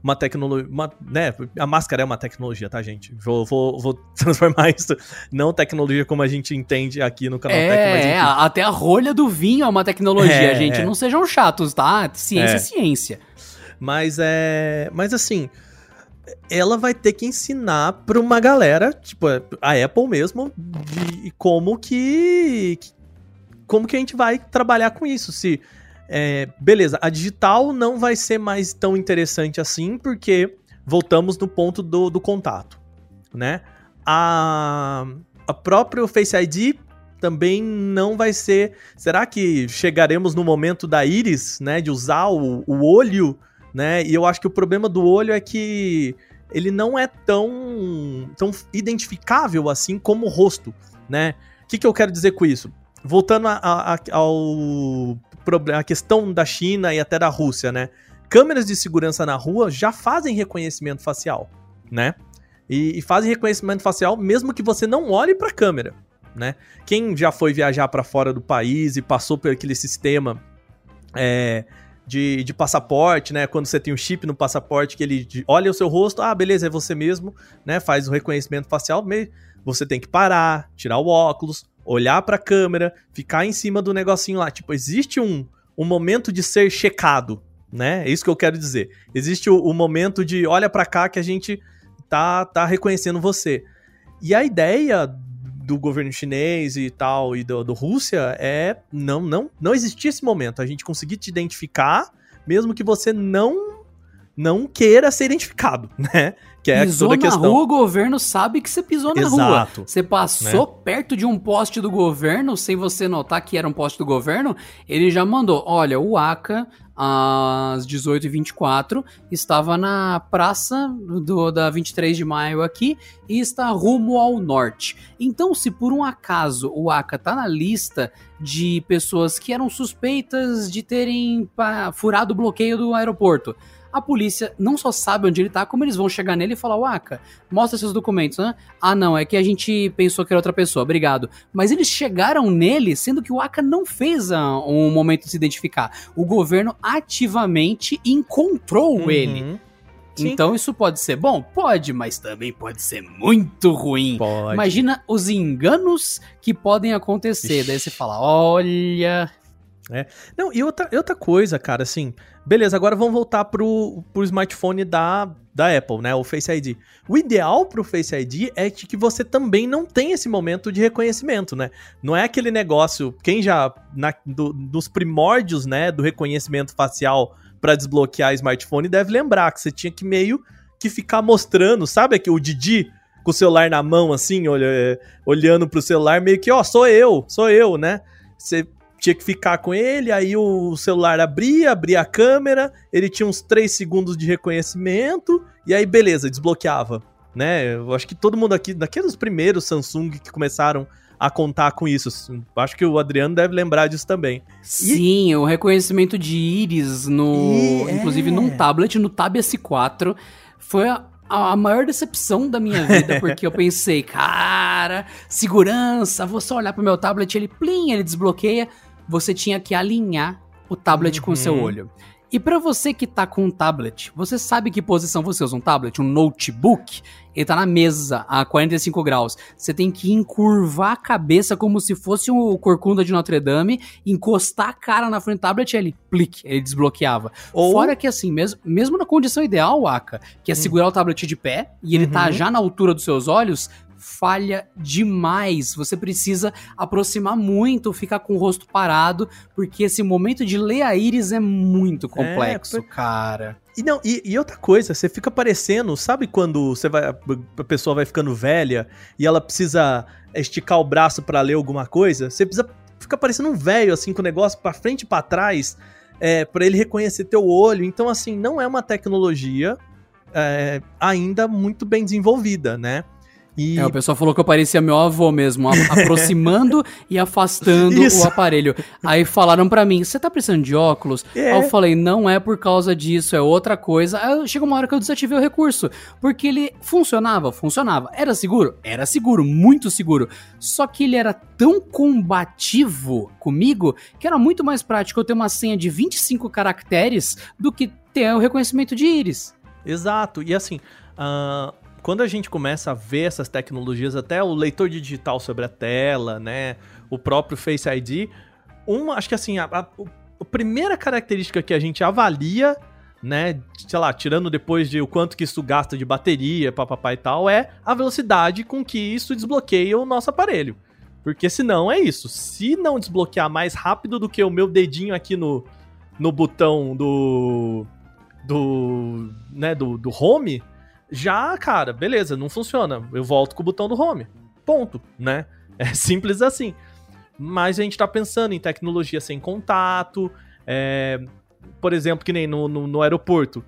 uma tecnologia, né, a máscara é uma tecnologia, tá, gente? Vou, vou, vou transformar isso, não tecnologia como a gente entende aqui no canal Tech, É, enfim. a- até a rolha do vinho é uma tecnologia, É, gente. é. Não sejam chatos, tá? Ciência é É. ciência. Mas é. Mas assim, ela vai ter que ensinar pra uma galera, tipo, a Apple mesmo, de como que. que- Como que a gente vai trabalhar com isso? Se é, beleza, a digital não vai ser mais tão interessante assim, porque voltamos no ponto do, do contato, né? A, a próprio Face ID também não vai ser. Será que chegaremos no momento da íris, né? De usar o, o olho, né? E eu acho que o problema do olho é que ele não é tão, tão identificável assim como o rosto, né? O que, que eu quero dizer com isso? Voltando a, a, ao problema, a questão da China e até da Rússia, né? Câmeras de segurança na rua já fazem reconhecimento facial, né? E, e fazem reconhecimento facial mesmo que você não olhe para a câmera, né? Quem já foi viajar para fora do país e passou por aquele sistema é, de, de passaporte, né? Quando você tem um chip no passaporte que ele olha o seu rosto, ah, beleza, é você mesmo, né? Faz o reconhecimento facial, você tem que parar, tirar o óculos, olhar para a câmera, ficar em cima do negocinho lá. Tipo, existe um, um momento de ser checado, né? É isso que eu quero dizer. Existe o, o momento de olha para cá que a gente tá, tá reconhecendo você. E a ideia do governo chinês e tal, e do, do Rússia, é não, não, não existir esse momento. A gente conseguir te identificar, mesmo que você não não queira ser identificado, né? Que é pisou toda a questão. na rua, o governo sabe que você pisou na Exato, rua. Você passou né? perto de um poste do governo, sem você notar que era um poste do governo, ele já mandou, olha, o ACA, às 18h24, estava na praça do, da 23 de maio aqui e está rumo ao norte. Então, se por um acaso o ACA tá na lista de pessoas que eram suspeitas de terem furado o bloqueio do aeroporto, a polícia não só sabe onde ele tá, como eles vão chegar nele e falar: Waka, mostra seus documentos, né? Ah, não, é que a gente pensou que era outra pessoa, obrigado. Mas eles chegaram nele, sendo que o Waka não fez uh, um momento de se identificar. O governo ativamente encontrou uhum. ele. Sim. Então isso pode ser bom? Pode, mas também pode ser muito ruim. Pode. Imagina os enganos que podem acontecer. Ixi. Daí você fala: olha. É. Não, e outra, outra coisa, cara, assim, beleza, agora vamos voltar pro, pro smartphone da, da Apple, né, o Face ID. O ideal pro Face ID é que você também não tem esse momento de reconhecimento, né? Não é aquele negócio, quem já, na, do, dos primórdios, né, do reconhecimento facial para desbloquear smartphone, deve lembrar que você tinha que meio que ficar mostrando, sabe que o Didi com o celular na mão, assim, olha, olhando pro celular, meio que, ó, sou eu, sou eu, né? Você tinha que ficar com ele, aí o celular abria, abria a câmera, ele tinha uns 3 segundos de reconhecimento, e aí beleza, desbloqueava, né? Eu acho que todo mundo aqui, daqueles primeiros Samsung que começaram a contar com isso. Acho que o Adriano deve lembrar disso também. Sim, e... o reconhecimento de íris no, e... inclusive é... num tablet, no Tab S4, foi a, a maior decepção da minha vida, porque eu pensei, cara, segurança, vou só olhar pro meu tablet, ele plim, ele desbloqueia você tinha que alinhar o tablet uhum. com o seu uhum. olho. E para você que tá com um tablet, você sabe que posição você usa um tablet? Um notebook? Ele tá na mesa a 45 graus. Você tem que encurvar a cabeça como se fosse o corcunda de Notre Dame, encostar a cara na frente do tablet e ele, plique, ele desbloqueava. Ou... Fora que assim, mesmo, mesmo na condição ideal, Aka, que é hum. segurar o tablet de pé e ele tá uhum. tá já na altura dos seus olhos, falha demais. Você precisa aproximar muito, ficar com o rosto parado, porque esse momento de ler a íris é muito complexo, é, cara. E não, e, e, outra coisa, você fica parecendo, sabe quando você vai, a pessoa vai ficando velha e ela precisa esticar o braço para ler alguma coisa? Você precisa fica parecendo um velho assim com o negócio para frente e para trás, é, para ele reconhecer teu olho. Então assim, não é uma tecnologia é, ainda muito bem desenvolvida, né? E... É, o pessoal falou que eu parecia meu avô mesmo, aproximando e afastando Isso. o aparelho. Aí falaram para mim, você tá precisando de óculos? É. Aí eu falei, não é por causa disso, é outra coisa. Aí chegou uma hora que eu desativei o recurso, porque ele funcionava, funcionava. Era seguro? Era seguro, muito seguro. Só que ele era tão combativo comigo, que era muito mais prático eu ter uma senha de 25 caracteres do que ter o reconhecimento de íris. Exato, e assim... Uh quando a gente começa a ver essas tecnologias, até o leitor digital sobre a tela, né, o próprio Face ID, uma, acho que assim, a, a, a primeira característica que a gente avalia, né, sei lá, tirando depois de o quanto que isso gasta de bateria, papapá e tal, é a velocidade com que isso desbloqueia o nosso aparelho. Porque senão é isso. Se não desbloquear mais rápido do que o meu dedinho aqui no, no botão do. do. né, do, do home, já, cara, beleza, não funciona. Eu volto com o botão do home. Ponto, né? É simples assim. Mas a gente tá pensando em tecnologia sem contato. É, por exemplo, que nem no, no, no aeroporto.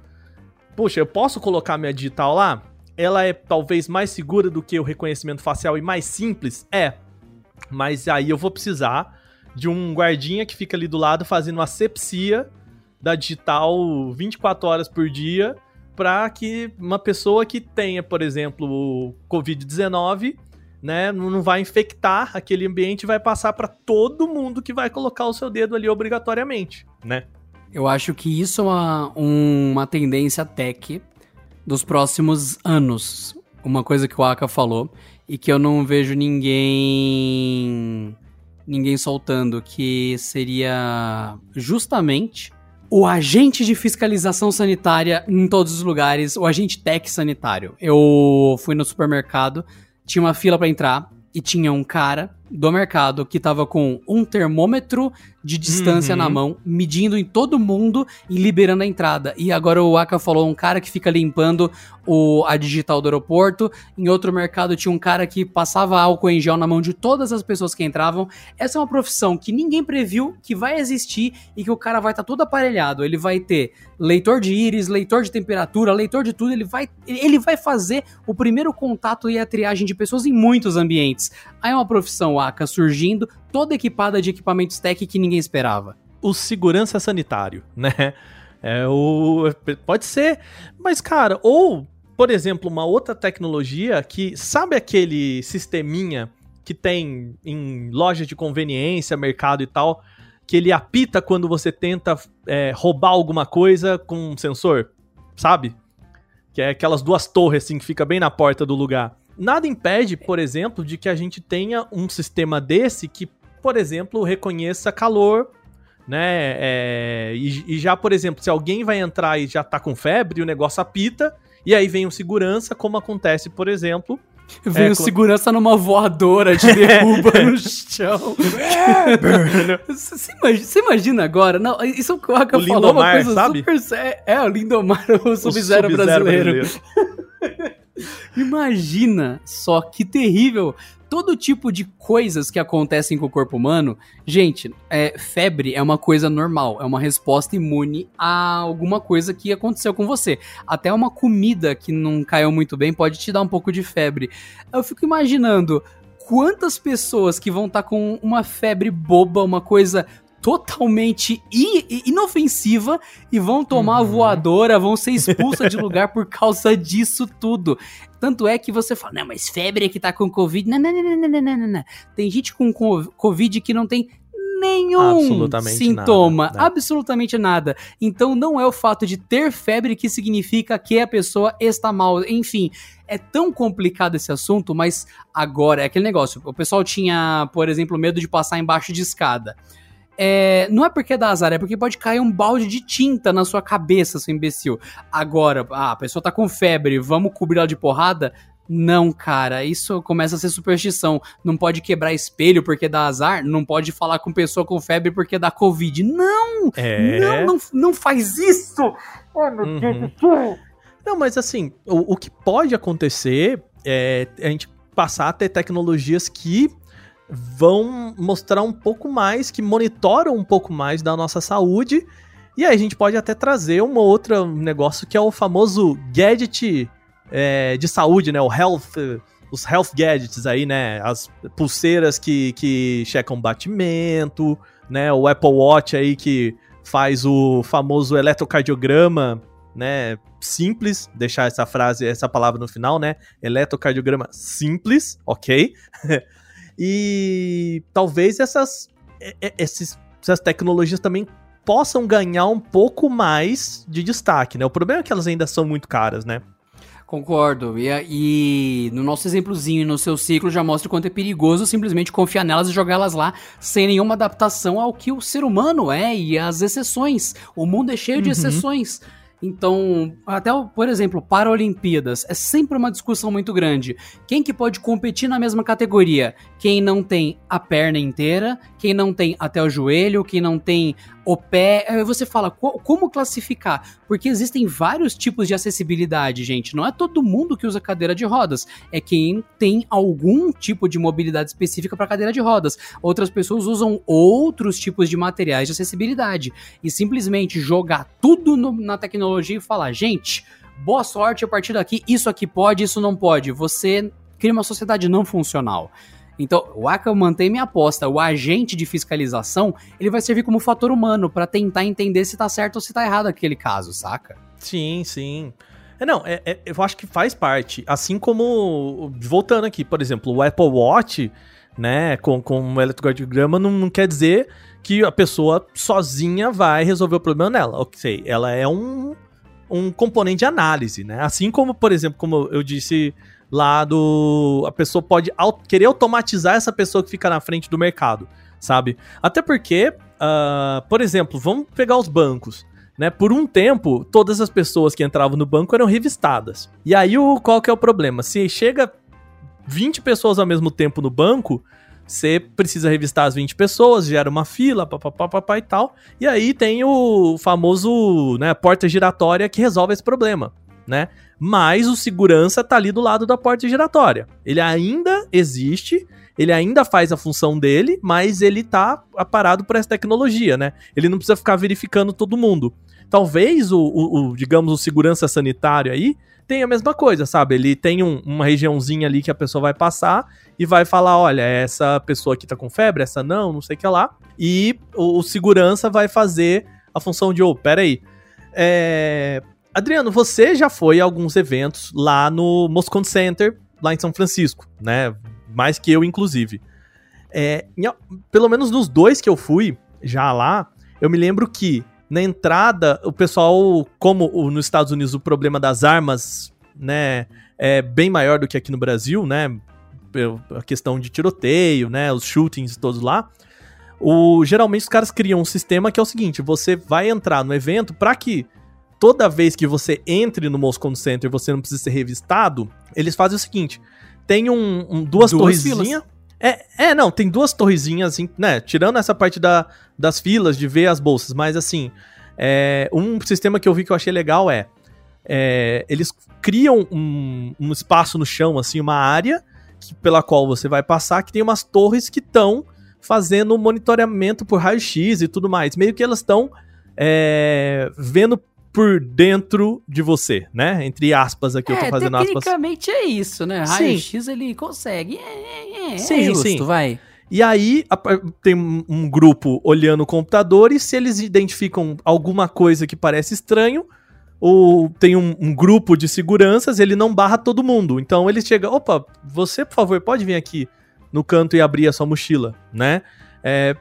Puxa, eu posso colocar minha digital lá? Ela é talvez mais segura do que o reconhecimento facial e mais simples? É. Mas aí eu vou precisar de um guardinha que fica ali do lado fazendo asepsia da digital 24 horas por dia para que uma pessoa que tenha, por exemplo, o COVID-19 né, não vai infectar aquele ambiente e vai passar para todo mundo que vai colocar o seu dedo ali obrigatoriamente, né? Eu acho que isso é uma, uma tendência tech dos próximos anos. Uma coisa que o Aka falou e que eu não vejo ninguém ninguém soltando, que seria justamente o agente de fiscalização sanitária em todos os lugares, o agente tech sanitário. Eu fui no supermercado, tinha uma fila para entrar e tinha um cara do mercado que tava com um termômetro de distância Uhum. na mão, medindo em todo mundo e liberando a entrada. E agora o Aka falou um cara que fica limpando o, a digital do aeroporto. Em outro mercado tinha um cara que passava álcool em gel na mão de todas as pessoas que entravam. Essa é uma profissão que ninguém previu, que vai existir e que o cara vai estar todo aparelhado. Ele vai ter leitor de íris, leitor de temperatura, leitor de tudo. Ele vai, ele vai fazer o primeiro contato e a triagem de pessoas em muitos ambientes. Aí é uma profissão Aka surgindo, toda equipada de equipamentos tech que ninguém esperava. o segurança sanitário, né? É o pode ser, mas cara, ou por exemplo, uma outra tecnologia que sabe aquele sisteminha que tem em loja de conveniência, mercado e tal, que ele apita quando você tenta é, roubar alguma coisa com um sensor, sabe? Que é aquelas duas torres assim que fica bem na porta do lugar. Nada impede, por exemplo, de que a gente tenha um sistema desse que, por exemplo, reconheça calor, né? É, e, e já, por exemplo, se alguém vai entrar e já tá com febre, o negócio apita, e aí vem o segurança, como acontece, por exemplo. Vem É, o segurança numa voadora, te derruba no chão. Você imagina, você imagina agora? Não, isso é o que o Aka falou, uma coisa sabe? super sé- É, o Lindomar, o O Sub-Zero brasileiro. Imagina só que terrível. Todo tipo de coisas que acontecem com o corpo humano. Gente, é, febre é uma coisa normal, é uma resposta imune a alguma coisa que aconteceu com você. Até uma comida que não caiu muito bem pode te dar um pouco de febre. Eu fico imaginando quantas pessoas que vão estar com uma febre boba, uma coisa totalmente inofensiva e vão tomar Uhum. voadora, vão ser expulsas de lugar por causa disso tudo. Tanto é que você fala, não, mas febre é que tá com Covid. Não, não, não, não, não, não, não. Tem gente com co- Covid que não tem nenhum Absolutamente sintoma, nada, né? absolutamente nada. Então não é o fato de ter febre que significa que a pessoa está mal. Enfim, é tão complicado esse assunto, mas agora é aquele negócio. O pessoal tinha, por exemplo, medo de passar embaixo de escada. É, não é porque dá azar, é porque pode cair um balde de tinta na sua cabeça, seu imbecil. Agora, ah, a pessoa tá com febre, vamos cobrir ela de porrada? Não, cara, isso começa a ser superstição. Não pode quebrar espelho porque dá azar, não pode falar com pessoa com febre porque dá Covid. Não! É. Não, não, não faz isso! Oh, meu Uhum. Deus do céu! Não, mas assim, o, o que pode acontecer é a gente passar a ter tecnologias que vão mostrar um pouco mais, que monitoram um pouco mais da nossa saúde. E aí a gente pode até trazer um outro negócio que é o famoso gadget é, de saúde, né? O health, os health gadgets aí, né? As pulseiras que, que checam batimento, né? O Apple Watch aí que faz o famoso eletrocardiograma, né? Simples, deixar essa frase, essa palavra no final, né? Eletrocardiograma simples, ok? e talvez essas, e- e- esses, essas tecnologias também possam ganhar um pouco mais de destaque, né? O problema é que elas ainda são muito caras, né? Concordo. E, e no nosso exemplozinho no seu ciclo já mostra o quanto é perigoso simplesmente confiar nelas e jogá-las lá sem nenhuma adaptação ao que o ser humano é e as exceções. O mundo é cheio de Uhum. exceções. Então, até, por exemplo, Paralimpíadas é sempre uma discussão muito grande. Quem que pode competir na mesma categoria? Quem não tem a perna inteira, quem não tem até o joelho, quem não tem o pé. Você fala, co- como classificar? Porque existem vários tipos de acessibilidade, gente. Não é todo mundo que usa cadeira de rodas. É quem tem algum tipo de mobilidade específica para cadeira de rodas. Outras pessoas usam outros tipos de materiais de acessibilidade. E simplesmente jogar tudo no- na tecnologia e falar, gente, boa sorte a partir daqui, isso aqui pode, isso não pode. Você cria uma sociedade não funcional. Então, o ACA mantém minha aposta. O agente de fiscalização, ele vai servir como fator humano para tentar entender se tá certo ou se tá errado aquele caso, saca? Sim, sim. É, não, é, é- eu acho que faz parte. Assim como, voltando aqui, por exemplo, o Apple Watch, né, com, com um eletrocardiograma, não, não quer dizer que a pessoa sozinha vai resolver o problema nela. Ok, ela é um, um componente de análise, né? Assim como, por exemplo, como eu disse lá do... A pessoa pode querer automatizar essa pessoa que fica na frente do mercado, sabe? Até porque, ah, por exemplo, vamos pegar os bancos né? Por um tempo, todas as pessoas que entravam no banco eram revistadas. E aí, o, qual que é o problema? Se chega 20 pessoas ao mesmo tempo no banco, você precisa revistar as 20 pessoas, gera uma fila, papapá, papá e tal. E aí tem o famoso, né, porta giratória que resolve esse problema, né? Mas o segurança tá ali do lado da porta giratória. Ele ainda existe, ele ainda faz a função dele, mas ele tá aparado por essa tecnologia, né? Ele não precisa ficar verificando todo mundo. Talvez o, o- o, digamos, o segurança sanitário aí tenha a mesma coisa, sabe? Ele tem um- uma regiãozinha ali que a pessoa vai passar e vai falar: olha, essa pessoa aqui tá com febre, essa não, não sei o que lá. E o, o segurança vai fazer a função de: ô, peraí. É... Adriano, você já foi a alguns eventos lá no Moscone Center, lá em São Francisco, né? Mais que eu, inclusive. É, em pelo menos nos dois que eu fui, já lá, eu me lembro que na entrada, o pessoal, como o- nos Estados Unidos o problema das armas, né, é bem maior do que aqui no Brasil, né, a questão de tiroteio, né, os shootings todos lá, o, geralmente os caras criam um sistema que é o seguinte, você vai entrar no evento para que toda vez que você entre no Moscone Center você não precisa ser revistado, eles fazem o seguinte, tem um, um- duas, Duas torrezinhas... É, é, não, tem duas torrezinhas, assim, né? Tirando essa parte da, das filas, de ver as bolsas, mas assim, é, um sistema que eu vi que eu achei legal é, é, eles criam um, um espaço no chão, assim, uma área que- pela qual você vai passar, que tem umas torres que estão fazendo monitoramento por raio-x e tudo mais. Meio que elas estão é, vendo por dentro de você, né? Entre aspas aqui, eu tô é, fazendo aspas. tecnicamente é isso, né? Raio-X ele consegue. É, é, é, Sim, é justo, sim. vai. E aí tem um um grupo olhando o computador e se eles identificam alguma coisa que parece estranho, ou tem um, um grupo de seguranças, ele não barra todo mundo. Então ele chega, opa, você por favor pode vir aqui no canto e abrir a sua mochila, né? É,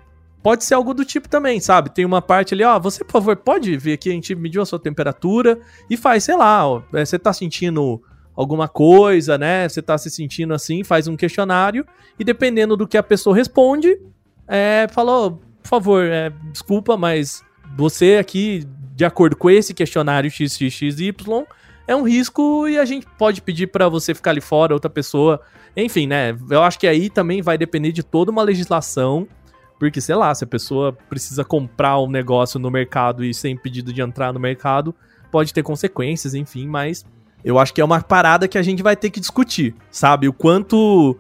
pode ser algo do tipo também, sabe? Tem uma parte ali, ó, você por favor pode vir aqui, a gente mediu a sua temperatura e faz, sei lá, ó, é, você tá sentindo alguma coisa, né? Você tá se sentindo assim, faz um questionário e dependendo do que a pessoa responde, é, falou, por favor, é, desculpa, mas você aqui, de acordo com esse questionário XXXY, é um risco e a gente pode pedir pra você ficar ali fora, outra pessoa. Enfim, né? Eu acho que aí também vai depender de toda uma legislação, porque sei lá, se a pessoa precisa comprar um negócio no mercado e sem pedido de entrar no mercado, pode ter consequências, enfim, mas eu acho que é uma parada que a gente vai ter que discutir, sabe? O quanto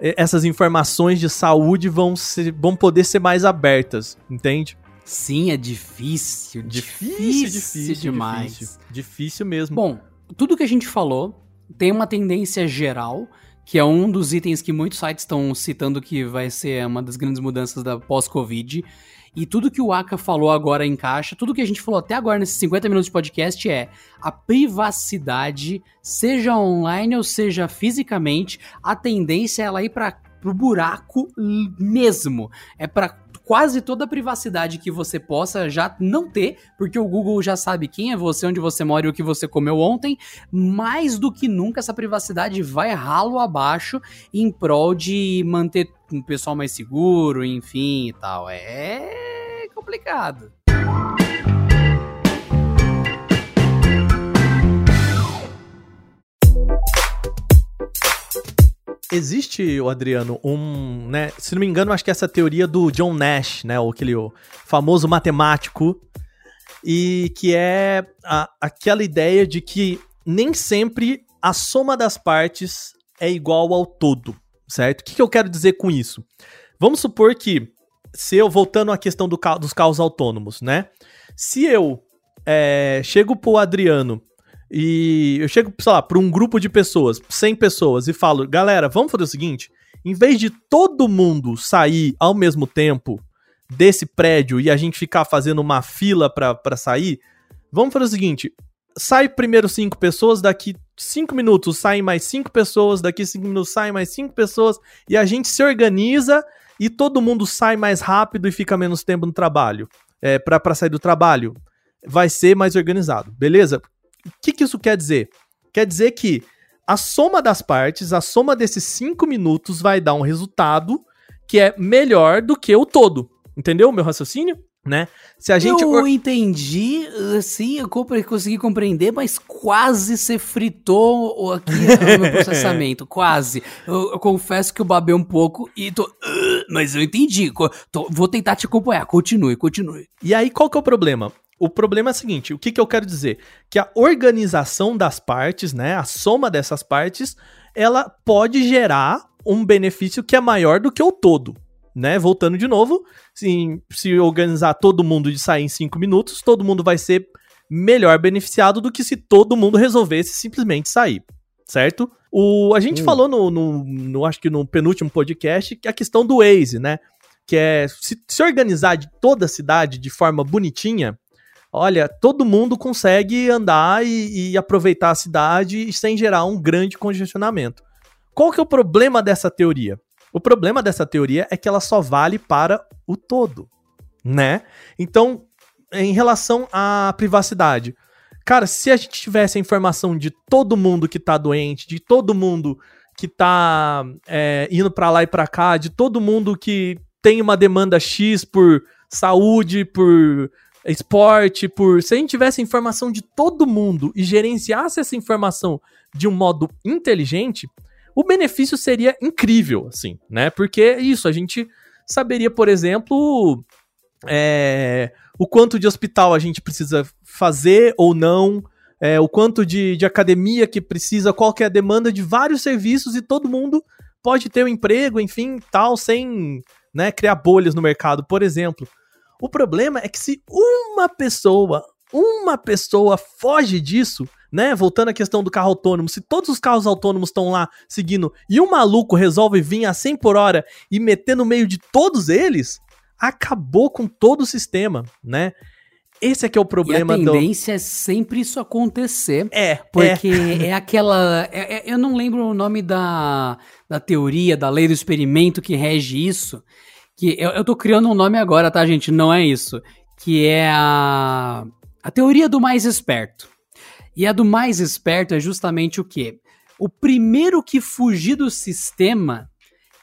essas informações de saúde vão, ser, vão poder ser mais abertas, entende? Sim, é difícil. Difícil, demais. Difícil, difícil mesmo. Bom, tudo que a gente falou tem uma tendência geral, que é um dos itens que muitos sites estão citando que vai ser uma das grandes mudanças da pós-Covid. E tudo que o Aka falou agora encaixa, tudo que a gente falou até agora nesses 50 minutos de podcast é a privacidade, seja online ou seja fisicamente, a tendência é ela ir para pro buraco mesmo. É para quase toda a privacidade que você possa já não ter, porque o Google já sabe quem é você, onde você mora e o que você comeu ontem. Mais do que nunca, essa privacidade vai ralo abaixo em prol de manter o pessoal mais seguro, enfim e tal. É complicado. Existe, Adriano, um, né, se não me engano, acho que essa teoria do John Nash, né, aquele o famoso matemático, e que é a, aquela ideia de que nem sempre a soma das partes é igual ao todo, certo? O que, que eu quero dizer com isso? Vamos supor que, se eu, voltando à questão do, dos carros autônomos, né? Se eu é, chego pro Adriano e eu chego, sei lá, para um grupo de pessoas, 100 pessoas, e falo, galera, vamos fazer o seguinte: em vez de todo mundo sair ao mesmo tempo desse prédio e a gente ficar fazendo uma fila para sair, vamos fazer o seguinte: sai primeiro cinco pessoas, daqui cinco minutos saem mais cinco pessoas, daqui cinco minutos saem mais cinco pessoas, e a gente se organiza e todo mundo sai mais rápido e fica menos tempo no trabalho. É, para sair do trabalho. Vai ser mais organizado, beleza? O que, que isso quer dizer? Quer dizer que a soma das partes, a soma desses cinco minutos vai dar um resultado que é melhor do que o todo. Entendeu o meu raciocínio? Né? Se a gente eu entendi, sim, eu consegui compreender, mas quase você fritou aqui o meu processamento, quase. Eu, eu, confesso que eu babei um pouco e tô, mas eu entendi. Tô, vou tentar te acompanhar. Continue, continue. E aí qual que é o problema? O problema é o seguinte, o que, que eu quero dizer? Que a organização das partes, né, a soma dessas partes, ela pode gerar um benefício que é maior do que o todo, né? Voltando de novo, se, se organizar todo mundo de sair em 5 minutos, todo mundo vai ser melhor beneficiado do que se todo mundo resolvesse simplesmente sair, certo? O, a gente hum. falou no, no, no, acho que no penúltimo podcast, a questão do Waze, né? Que é se, se organizar de toda a cidade de forma bonitinha, olha, todo mundo consegue andar e, e, aproveitar a cidade sem gerar um grande congestionamento. Qual que é o problema dessa teoria? O problema dessa teoria é que ela só vale para o todo, né? Então, em relação à privacidade, cara, se a gente tivesse a informação de todo mundo que tá doente, de todo mundo que tá é, indo para lá e para cá, de todo mundo que tem uma demanda X por saúde, por esporte, por. Se a gente tivesse informação de todo mundo e gerenciasse essa informação de um modo inteligente, o benefício seria incrível, assim, né? Porque é isso, a gente saberia, por exemplo, é, o quanto de hospital a gente precisa fazer ou não, é, o quanto de, de academia que precisa, qual que é a demanda de vários serviços e todo mundo pode ter um emprego, enfim, tal, sem né, criar bolhas no mercado, por exemplo. O problema é que se uma pessoa, uma pessoa foge disso, né? Voltando à questão do carro autônomo, se todos os carros autônomos estão lá seguindo e um maluco resolve vir a 100 por hora e meter no meio de todos eles, acabou com todo o sistema, né? Esse é que é o problema. E a tendência do... é sempre isso acontecer. É. Porque é, é aquela. É, é, eu não lembro o nome da, da teoria, da lei do experimento que rege isso. Que eu, eu tô criando um nome agora, tá, gente? Não é isso. Que é a. A teoria do mais esperto. E a do mais esperto é justamente o quê? O primeiro que fugir do sistema,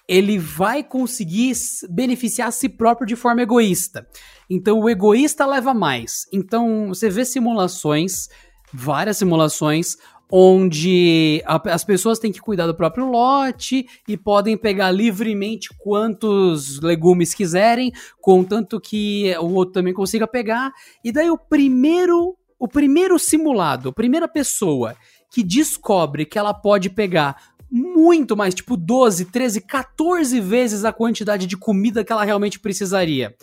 ele vai conseguir beneficiar a si próprio de forma egoísta. Então o egoísta leva mais. Então você vê simulações, várias simulações, onde a, as pessoas têm que cuidar do próprio lote e podem pegar livremente quantos legumes quiserem, contanto que o outro também consiga pegar. E daí o primeiro, o primeiro simulado, a primeira pessoa que descobre que ela pode pegar muito mais, tipo 12, 13, 14 vezes a quantidade de comida que ela realmente precisaria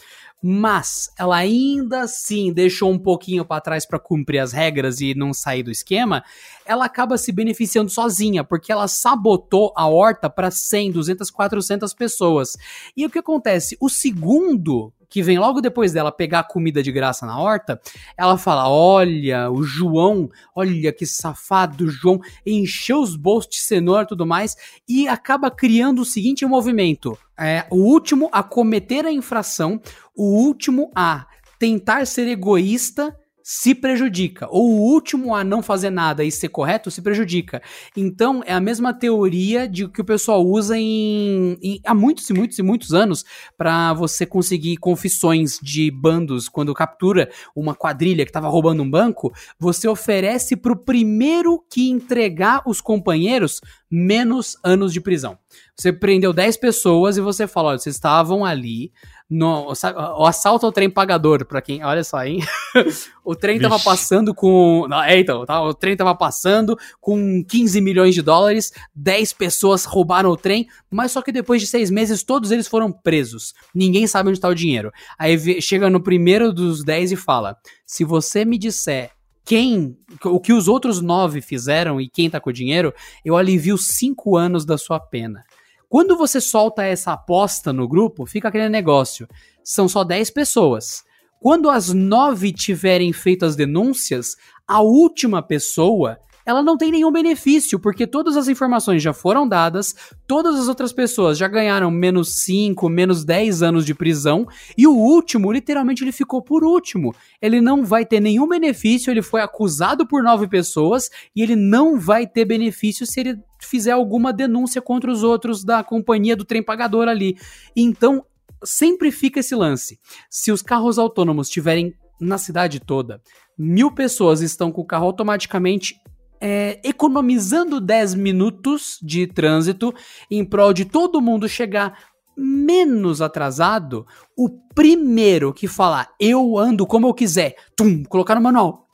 mas ela ainda assim deixou um pouquinho para trás para cumprir as regras e não sair do esquema, ela acaba se beneficiando sozinha, porque ela sabotou a horta para 100, 200, 400 pessoas. E o que acontece? O segundo que vem logo depois dela pegar comida de graça na horta, ela fala: Olha, o João, olha que safado, o João encheu os bolsos de cenoura e tudo mais, e acaba criando o seguinte movimento: é, o último a cometer a infração, o último a tentar ser egoísta se prejudica. Ou o último a não fazer nada e ser correto se prejudica. Então, é a mesma teoria de que o pessoal usa em, em há muitos e muitos e muitos anos para você conseguir confissões de bandos quando captura uma quadrilha que estava roubando um banco, você oferece para o primeiro que entregar os companheiros menos anos de prisão. Você prendeu 10 pessoas e você fala, olha, vocês estavam ali no o assalto ao trem pagador, para quem, olha só, hein? o trem Vixe. tava passando com, é, então, tá, o trem tava passando com 15 milhões de dólares, 10 pessoas roubaram o trem, mas só que depois de seis meses todos eles foram presos. Ninguém sabe onde tá o dinheiro. Aí chega no primeiro dos 10 e fala: "Se você me disser quem, o que os outros nove fizeram e quem tá com o dinheiro, eu alivio cinco anos da sua pena. Quando você solta essa aposta no grupo, fica aquele negócio. São só 10 pessoas. Quando as nove tiverem feito as denúncias, a última pessoa ela não tem nenhum benefício, porque todas as informações já foram dadas, todas as outras pessoas já ganharam menos 5, menos 10 anos de prisão, e o último, literalmente, ele ficou por último. Ele não vai ter nenhum benefício, ele foi acusado por nove pessoas, e ele não vai ter benefício se ele fizer alguma denúncia contra os outros da companhia do trem pagador ali. Então, sempre fica esse lance. Se os carros autônomos tiverem na cidade toda, mil pessoas estão com o carro automaticamente é, economizando 10 minutos de trânsito em prol de todo mundo chegar menos atrasado, o primeiro que falar eu ando como eu quiser, tum, colocar no manual,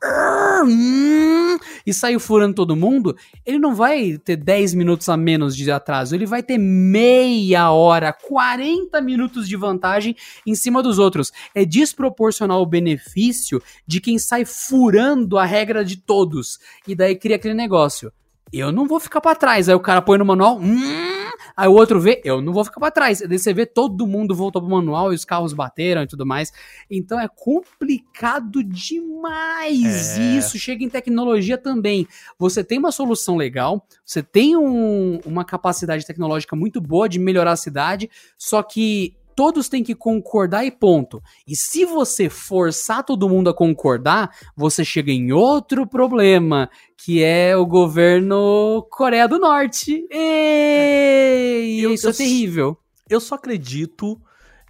e sair furando todo mundo, ele não vai ter 10 minutos a menos de atraso, ele vai ter meia hora, 40 minutos de vantagem em cima dos outros. É desproporcional o benefício de quem sai furando a regra de todos. E daí cria aquele negócio. Eu não vou ficar para trás. Aí o cara põe no manual, hum, Aí o outro vê, eu não vou ficar para trás. Daí você vê todo mundo voltou pro manual e os carros bateram e tudo mais. Então é complicado demais. É. Isso chega em tecnologia também. Você tem uma solução legal, você tem um, uma capacidade tecnológica muito boa de melhorar a cidade, só que todos têm que concordar e ponto. E se você forçar todo mundo a concordar, você chega em outro problema, que é o governo Coreia do Norte. E eu, isso é eu, é terrível. Eu só acredito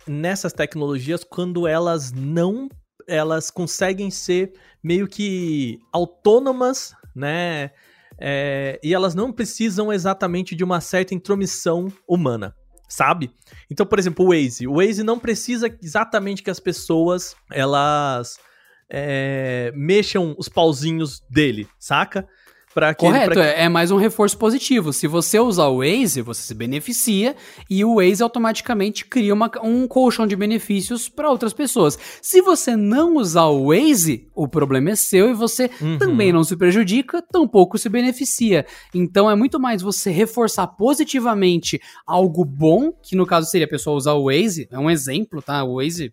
nessas tecnologias quando elas não elas conseguem ser meio que autônomas, né? É, e elas não precisam exatamente de uma certa intromissão humana sabe? Então, por exemplo, o Waze. O Waze não precisa exatamente que as pessoas elas é, mexam os pauzinhos dele, saca? Pra que Correto, pra... é mais um reforço positivo. Se você usar o Waze, você se beneficia e o Waze automaticamente cria uma, um colchão de benefícios para outras pessoas. Se você não usar o Waze, o problema é seu e você uhum. também não se prejudica, tampouco se beneficia. Então é muito mais você reforçar positivamente algo bom, que no caso seria a pessoa usar o Waze, é um exemplo, tá? O Waze,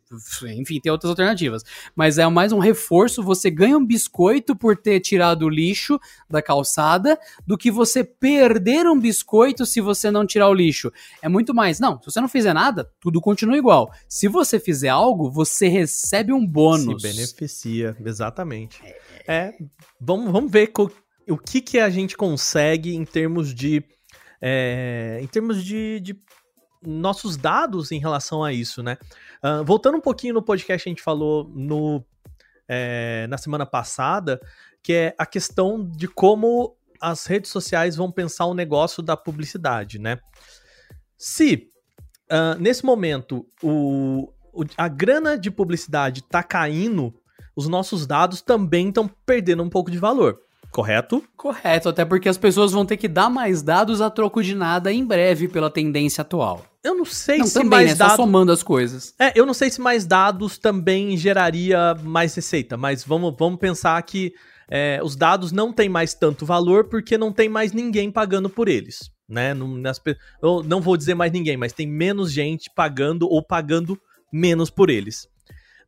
enfim, tem outras alternativas. Mas é mais um reforço, você ganha um biscoito por ter tirado o lixo da calçada do que você perder um biscoito se você não tirar o lixo. É muito mais. Não, se você não fizer nada, tudo continua igual. Se você fizer algo, você recebe um bônus. Se beneficia, exatamente. É, vamos, vamos ver o que, que a gente consegue em termos de. É, em termos de, de nossos dados em relação a isso, né? Uh, voltando um pouquinho no podcast que a gente falou no, é, na semana passada que é a questão de como as redes sociais vão pensar o negócio da publicidade, né? Se uh, nesse momento o, o, a grana de publicidade está caindo, os nossos dados também estão perdendo um pouco de valor. Correto? Correto, até porque as pessoas vão ter que dar mais dados a troco de nada em breve pela tendência atual. Eu não sei não, se também, mais né? dados. Só somando as coisas. É, eu não sei se mais dados também geraria mais receita, mas vamos, vamos pensar que é, os dados não têm mais tanto valor porque não tem mais ninguém pagando por eles. Né? Não, nas, não vou dizer mais ninguém, mas tem menos gente pagando ou pagando menos por eles.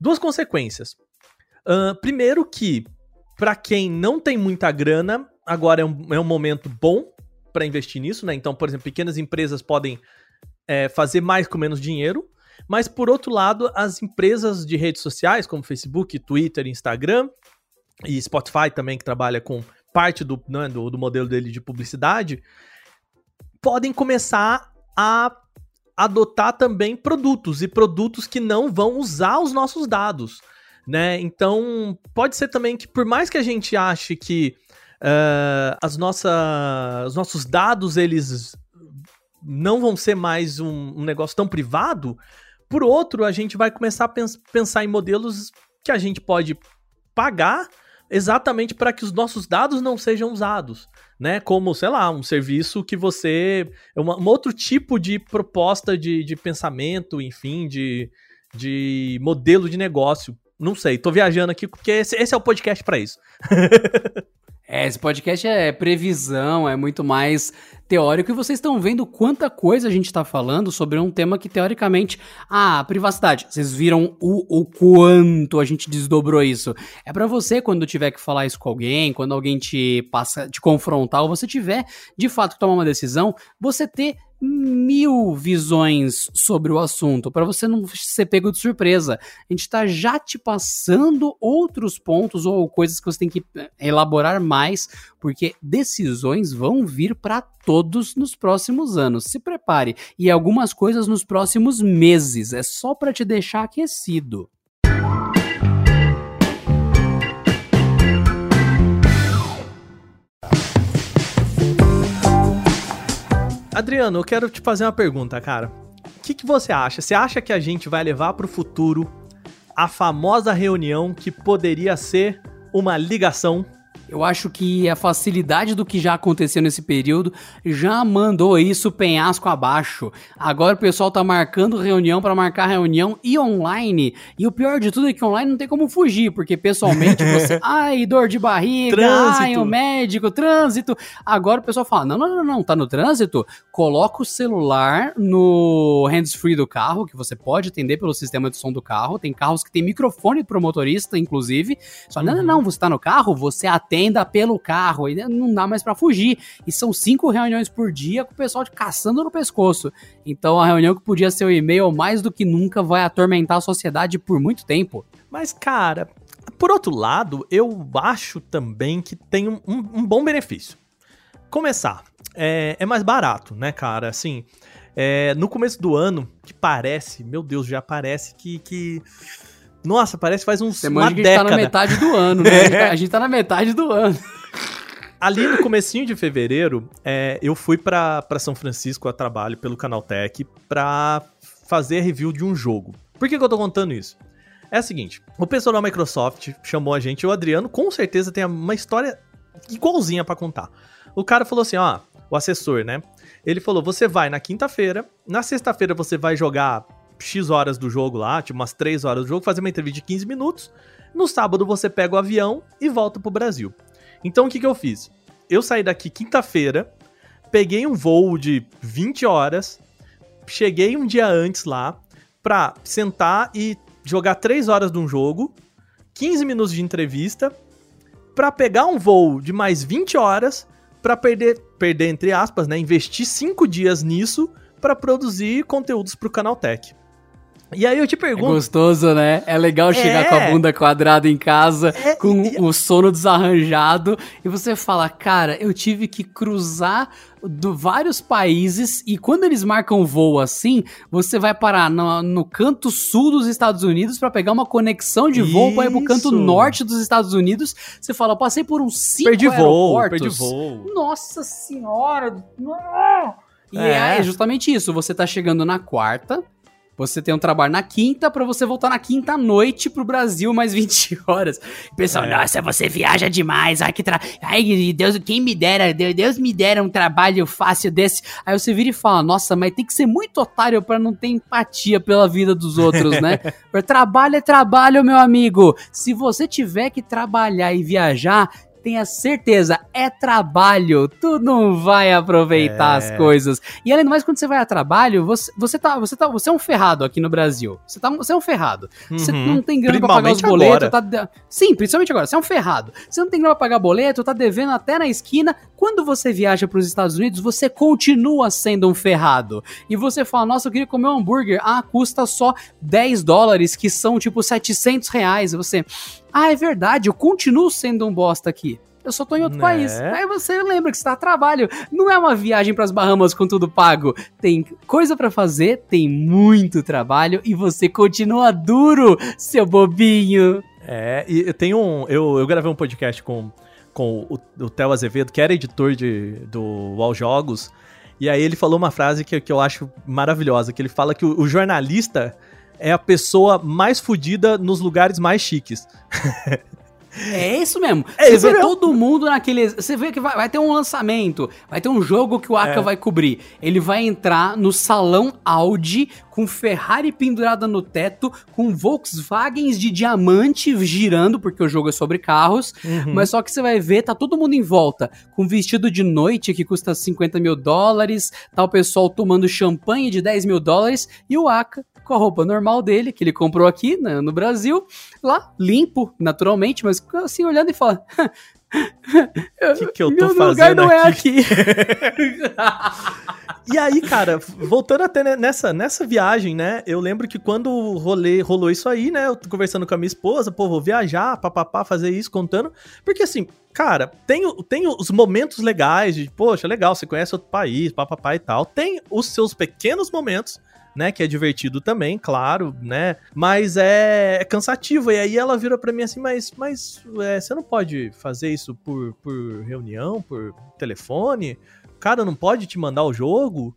Duas consequências. Uh, primeiro que, para quem não tem muita grana, agora é um, é um momento bom para investir nisso, né? Então, por exemplo, pequenas empresas podem é, fazer mais com menos dinheiro. Mas, por outro lado, as empresas de redes sociais, como Facebook, Twitter, Instagram, e Spotify também, que trabalha com parte do, né, do, do, modelo dele de publicidade, podem começar a adotar também produtos e produtos que não vão usar os nossos dados, né? Então, pode ser também que por mais que a gente ache que uh, as nossas, os nossos dados, eles não vão ser mais um, um negócio tão privado. Por outro, a gente vai começar a pens pensar em modelos que a gente pode pagar exatamente para que os nossos dados não sejam usados, né? Como, sei lá, um serviço que você. Uma, um outro tipo de proposta de, de pensamento, enfim, de, de modelo de negócio. Não sei, tô viajando aqui porque esse, esse é o podcast para isso. É, esse podcast é previsão, é muito mais teórico e vocês estão vendo quanta coisa a gente está falando sobre um tema que teoricamente, ah, privacidade. Vocês viram o, o quanto a gente desdobrou isso. É para você quando tiver que falar isso com alguém, quando alguém te passa, te confrontar ou você tiver de fato que tomar uma decisão, você ter mil visões sobre o assunto, para você não ser pego de surpresa. A gente está já te passando outros pontos ou coisas que você tem que eh, elaborar mais, porque decisões vão vir para todos nos próximos anos. Se prepare e algumas coisas nos próximos meses. É só para te deixar aquecido. Adriano, eu quero te fazer uma pergunta, cara. O que, que você acha? Você acha que a gente vai levar para o futuro a famosa reunião que poderia ser uma ligação eu acho que a facilidade do que já aconteceu nesse período já mandou isso penhasco abaixo. Agora o pessoal tá marcando reunião para marcar reunião e online. E o pior de tudo é que online não tem como fugir, porque pessoalmente você, ai, dor de barriga, trânsito. ai, o médico, trânsito. Agora o pessoal fala: "Não, não, não, não, tá no trânsito? Coloca o celular no hands-free do carro, que você pode atender pelo sistema de som do carro. Tem carros que tem microfone pro motorista, inclusive. Só uhum. não, não, não, você tá no carro, você atende venda pelo carro, e não dá mais para fugir. E são cinco reuniões por dia com o pessoal de caçando no pescoço. Então a reunião que podia ser o e-mail mais do que nunca vai atormentar a sociedade por muito tempo. Mas, cara, por outro lado, eu acho também que tem um, um, um bom benefício. Começar, é, é, mais barato, né, cara? Assim, é, no começo do ano, que parece, meu Deus, já parece que, que nossa, parece que faz uns, Você uma década. a gente tá na metade do ano, né? É. A gente tá na metade do ano. Ali no comecinho de fevereiro, é, eu fui para São Francisco a trabalho pelo Canaltech pra fazer review de um jogo. Por que, que eu tô contando isso? É o seguinte, o pessoal da Microsoft chamou a gente, o Adriano com certeza tem uma história igualzinha para contar. O cara falou assim, ó, o assessor, né? Ele falou, você vai na quinta-feira, na sexta-feira você vai jogar X horas do jogo lá, tipo umas 3 horas do jogo, fazer uma entrevista de 15 minutos. No sábado você pega o avião e volta pro Brasil. Então o que, que eu fiz? Eu saí daqui quinta-feira, peguei um voo de 20 horas, cheguei um dia antes lá pra sentar e jogar 3 horas de um jogo, 15 minutos de entrevista, pra pegar um voo de mais 20 horas, pra perder, perder entre aspas, né, investir 5 dias nisso para produzir conteúdos pro Canaltech. E aí eu te pergunto. É gostoso, né? É legal chegar é... com a bunda quadrada em casa, é... com o sono desarranjado, e você fala, cara, eu tive que cruzar do vários países e quando eles marcam voo assim, você vai parar no, no canto sul dos Estados Unidos para pegar uma conexão de voo para ir pro canto norte dos Estados Unidos. Você fala, passei por uns cinco perdi aeroportos. Voo, perdi voo. Nossa senhora! E é. é justamente isso. Você tá chegando na quarta, você tem um trabalho na quinta para você voltar na quinta noite pro Brasil mais 20 horas. O pessoal, é. nossa, você viaja demais. Ai, que tra... Ai, Deus, quem me dera, Deus me dera um trabalho fácil desse. Aí você vira e fala, nossa, mas tem que ser muito otário para não ter empatia pela vida dos outros, né? trabalho é trabalho, meu amigo. Se você tiver que trabalhar e viajar, tenha certeza, é trabalho. Tu não vai aproveitar é. as coisas. E além do mais, quando você vai a trabalho, você, você, tá, você, tá, você é um ferrado aqui no Brasil. Você, tá, você é um ferrado. Uhum. Você não tem grana pra pagar os boletos. Tá de... Sim, principalmente agora. Você é um ferrado. Você não tem grana pra pagar boleto, tá devendo até na esquina. Quando você viaja para os Estados Unidos, você continua sendo um ferrado. E você fala, nossa, eu queria comer um hambúrguer. Ah, custa só 10 dólares, que são tipo 700 reais. E você, ah, é verdade, eu continuo sendo um bosta aqui. Eu só tô em outro né? país. Aí você lembra que está a trabalho. Não é uma viagem para as Bahamas com tudo pago. Tem coisa para fazer, tem muito trabalho e você continua duro, seu bobinho. É, e tem um. Eu, eu gravei um podcast com com o, o Theo Azevedo, que era editor de, do UOL Jogos, e aí ele falou uma frase que, que eu acho maravilhosa, que ele fala que o, o jornalista é a pessoa mais fodida nos lugares mais chiques. É isso mesmo. É você isso vê mesmo. todo mundo naquele. Você vê que vai, vai ter um lançamento, vai ter um jogo que o Aka É. vai cobrir. Ele vai entrar no salão Audi com Ferrari pendurada no teto, com Volkswagens de diamante girando, porque o jogo é sobre carros. Uhum. Mas só que você vai ver, tá todo mundo em volta, com vestido de noite que custa 50 mil dólares, tá o pessoal tomando champanhe de 10 mil dólares, e o Aka com a roupa normal dele, que ele comprou aqui né, no Brasil, lá, limpo, naturalmente, mas assim, olhando e fala... O que, que eu tô Meu fazendo lugar não aqui? é aqui. E aí, cara, voltando até ne- nessa, nessa viagem, né? Eu lembro que quando rolê, rolou isso aí, né? Eu tô conversando com a minha esposa, pô, vou viajar, papapá, fazer isso, contando. Porque assim, cara, tem, tem os momentos legais de, poxa, legal, você conhece outro país, papapá e tal. Tem os seus pequenos momentos. Né, que é divertido também, claro, né? Mas é, é cansativo. E aí ela vira pra mim assim, mas, mas é, você não pode fazer isso por, por reunião, por telefone? Cara não pode te mandar o jogo?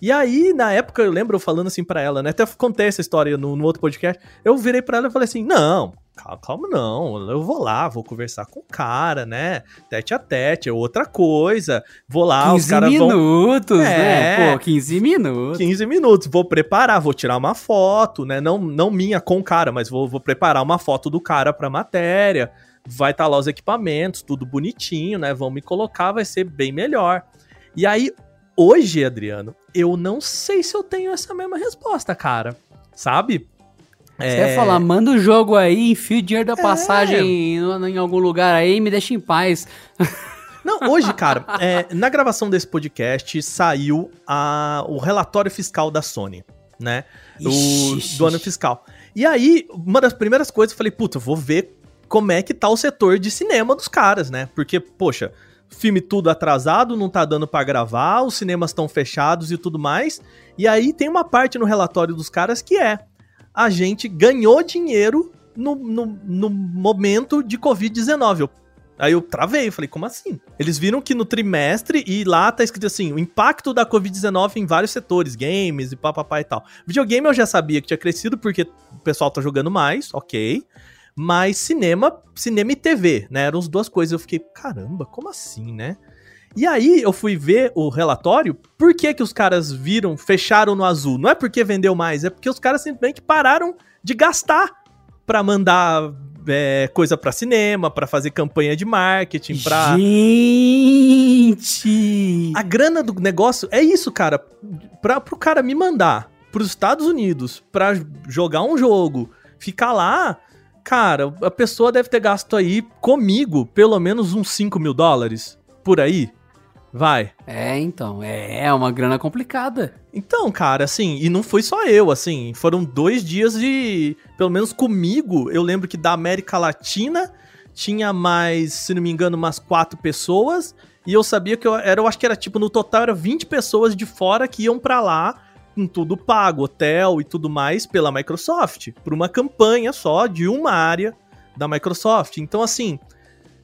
E aí, na época, eu lembro eu falando assim pra ela, né? Até contei essa história no, no outro podcast. Eu virei pra ela e falei assim: não, calma, calma, não. Eu vou lá, vou conversar com o cara, né? Tete a tete, é outra coisa. Vou lá, os 15 caras vão. minutos, É. né? Pô, 15 minutos. 15 minutos, vou preparar, vou tirar uma foto, né? Não, não minha com o cara, mas vou, vou preparar uma foto do cara pra matéria. Vai estar lá os equipamentos, tudo bonitinho, né? Vão me colocar, vai ser bem melhor. E aí, hoje, Adriano, eu não sei se eu tenho essa mesma resposta, cara. Sabe? Você ia falar, manda o jogo aí, enfia o dinheiro É. da passagem em, em algum lugar aí e me deixa em paz. Não, hoje, cara, é, na gravação desse podcast saiu a- o relatório fiscal da Sony, né? Do, Ixi. do ano fiscal. E aí, uma das primeiras coisas, eu falei, puta, vou ver como é que tá o setor de cinema dos caras, né? Porque, poxa, filme tudo atrasado, não tá dando pra gravar, os cinemas estão fechados e tudo mais. E aí tem uma parte no relatório dos caras que é: a gente ganhou dinheiro no, no, no momento de Covid-19. Eu- Aí eu travei, falei, como assim? Eles viram que no trimestre, e lá tá escrito assim, o impacto da Covid-19 em vários setores, games e papapá e tal. Videogame eu já sabia que tinha crescido, porque o pessoal tá jogando mais, ok. Mas cinema, cinema e TV, né? Eram as duas coisas. Eu fiquei, caramba, como assim, né? E aí eu fui ver o relatório, por que que os caras viram, fecharam no azul? Não é porque vendeu mais, é porque os caras simplesmente pararam de gastar pra mandar é, coisa pra cinema, pra fazer campanha de marketing, pra... Gente! A grana do negócio é isso, cara. Pra, pro cara me mandar pros Estados Unidos pra jogar um jogo, ficar lá, cara, a pessoa deve ter gasto aí comigo pelo menos uns 5 mil dólares por aí. Vai. É, então, é, é uma grana complicada. Então, cara, assim, e não foi só eu, assim, foram dois dias de. Pelo menos comigo, eu lembro que da América Latina tinha mais, se não me engano, umas quatro pessoas. E eu sabia que eu era, eu acho que era tipo, no total era 20 pessoas de fora que iam pra lá com tudo pago, hotel e tudo mais, pela Microsoft. Por uma campanha só de uma área da Microsoft. Então, assim,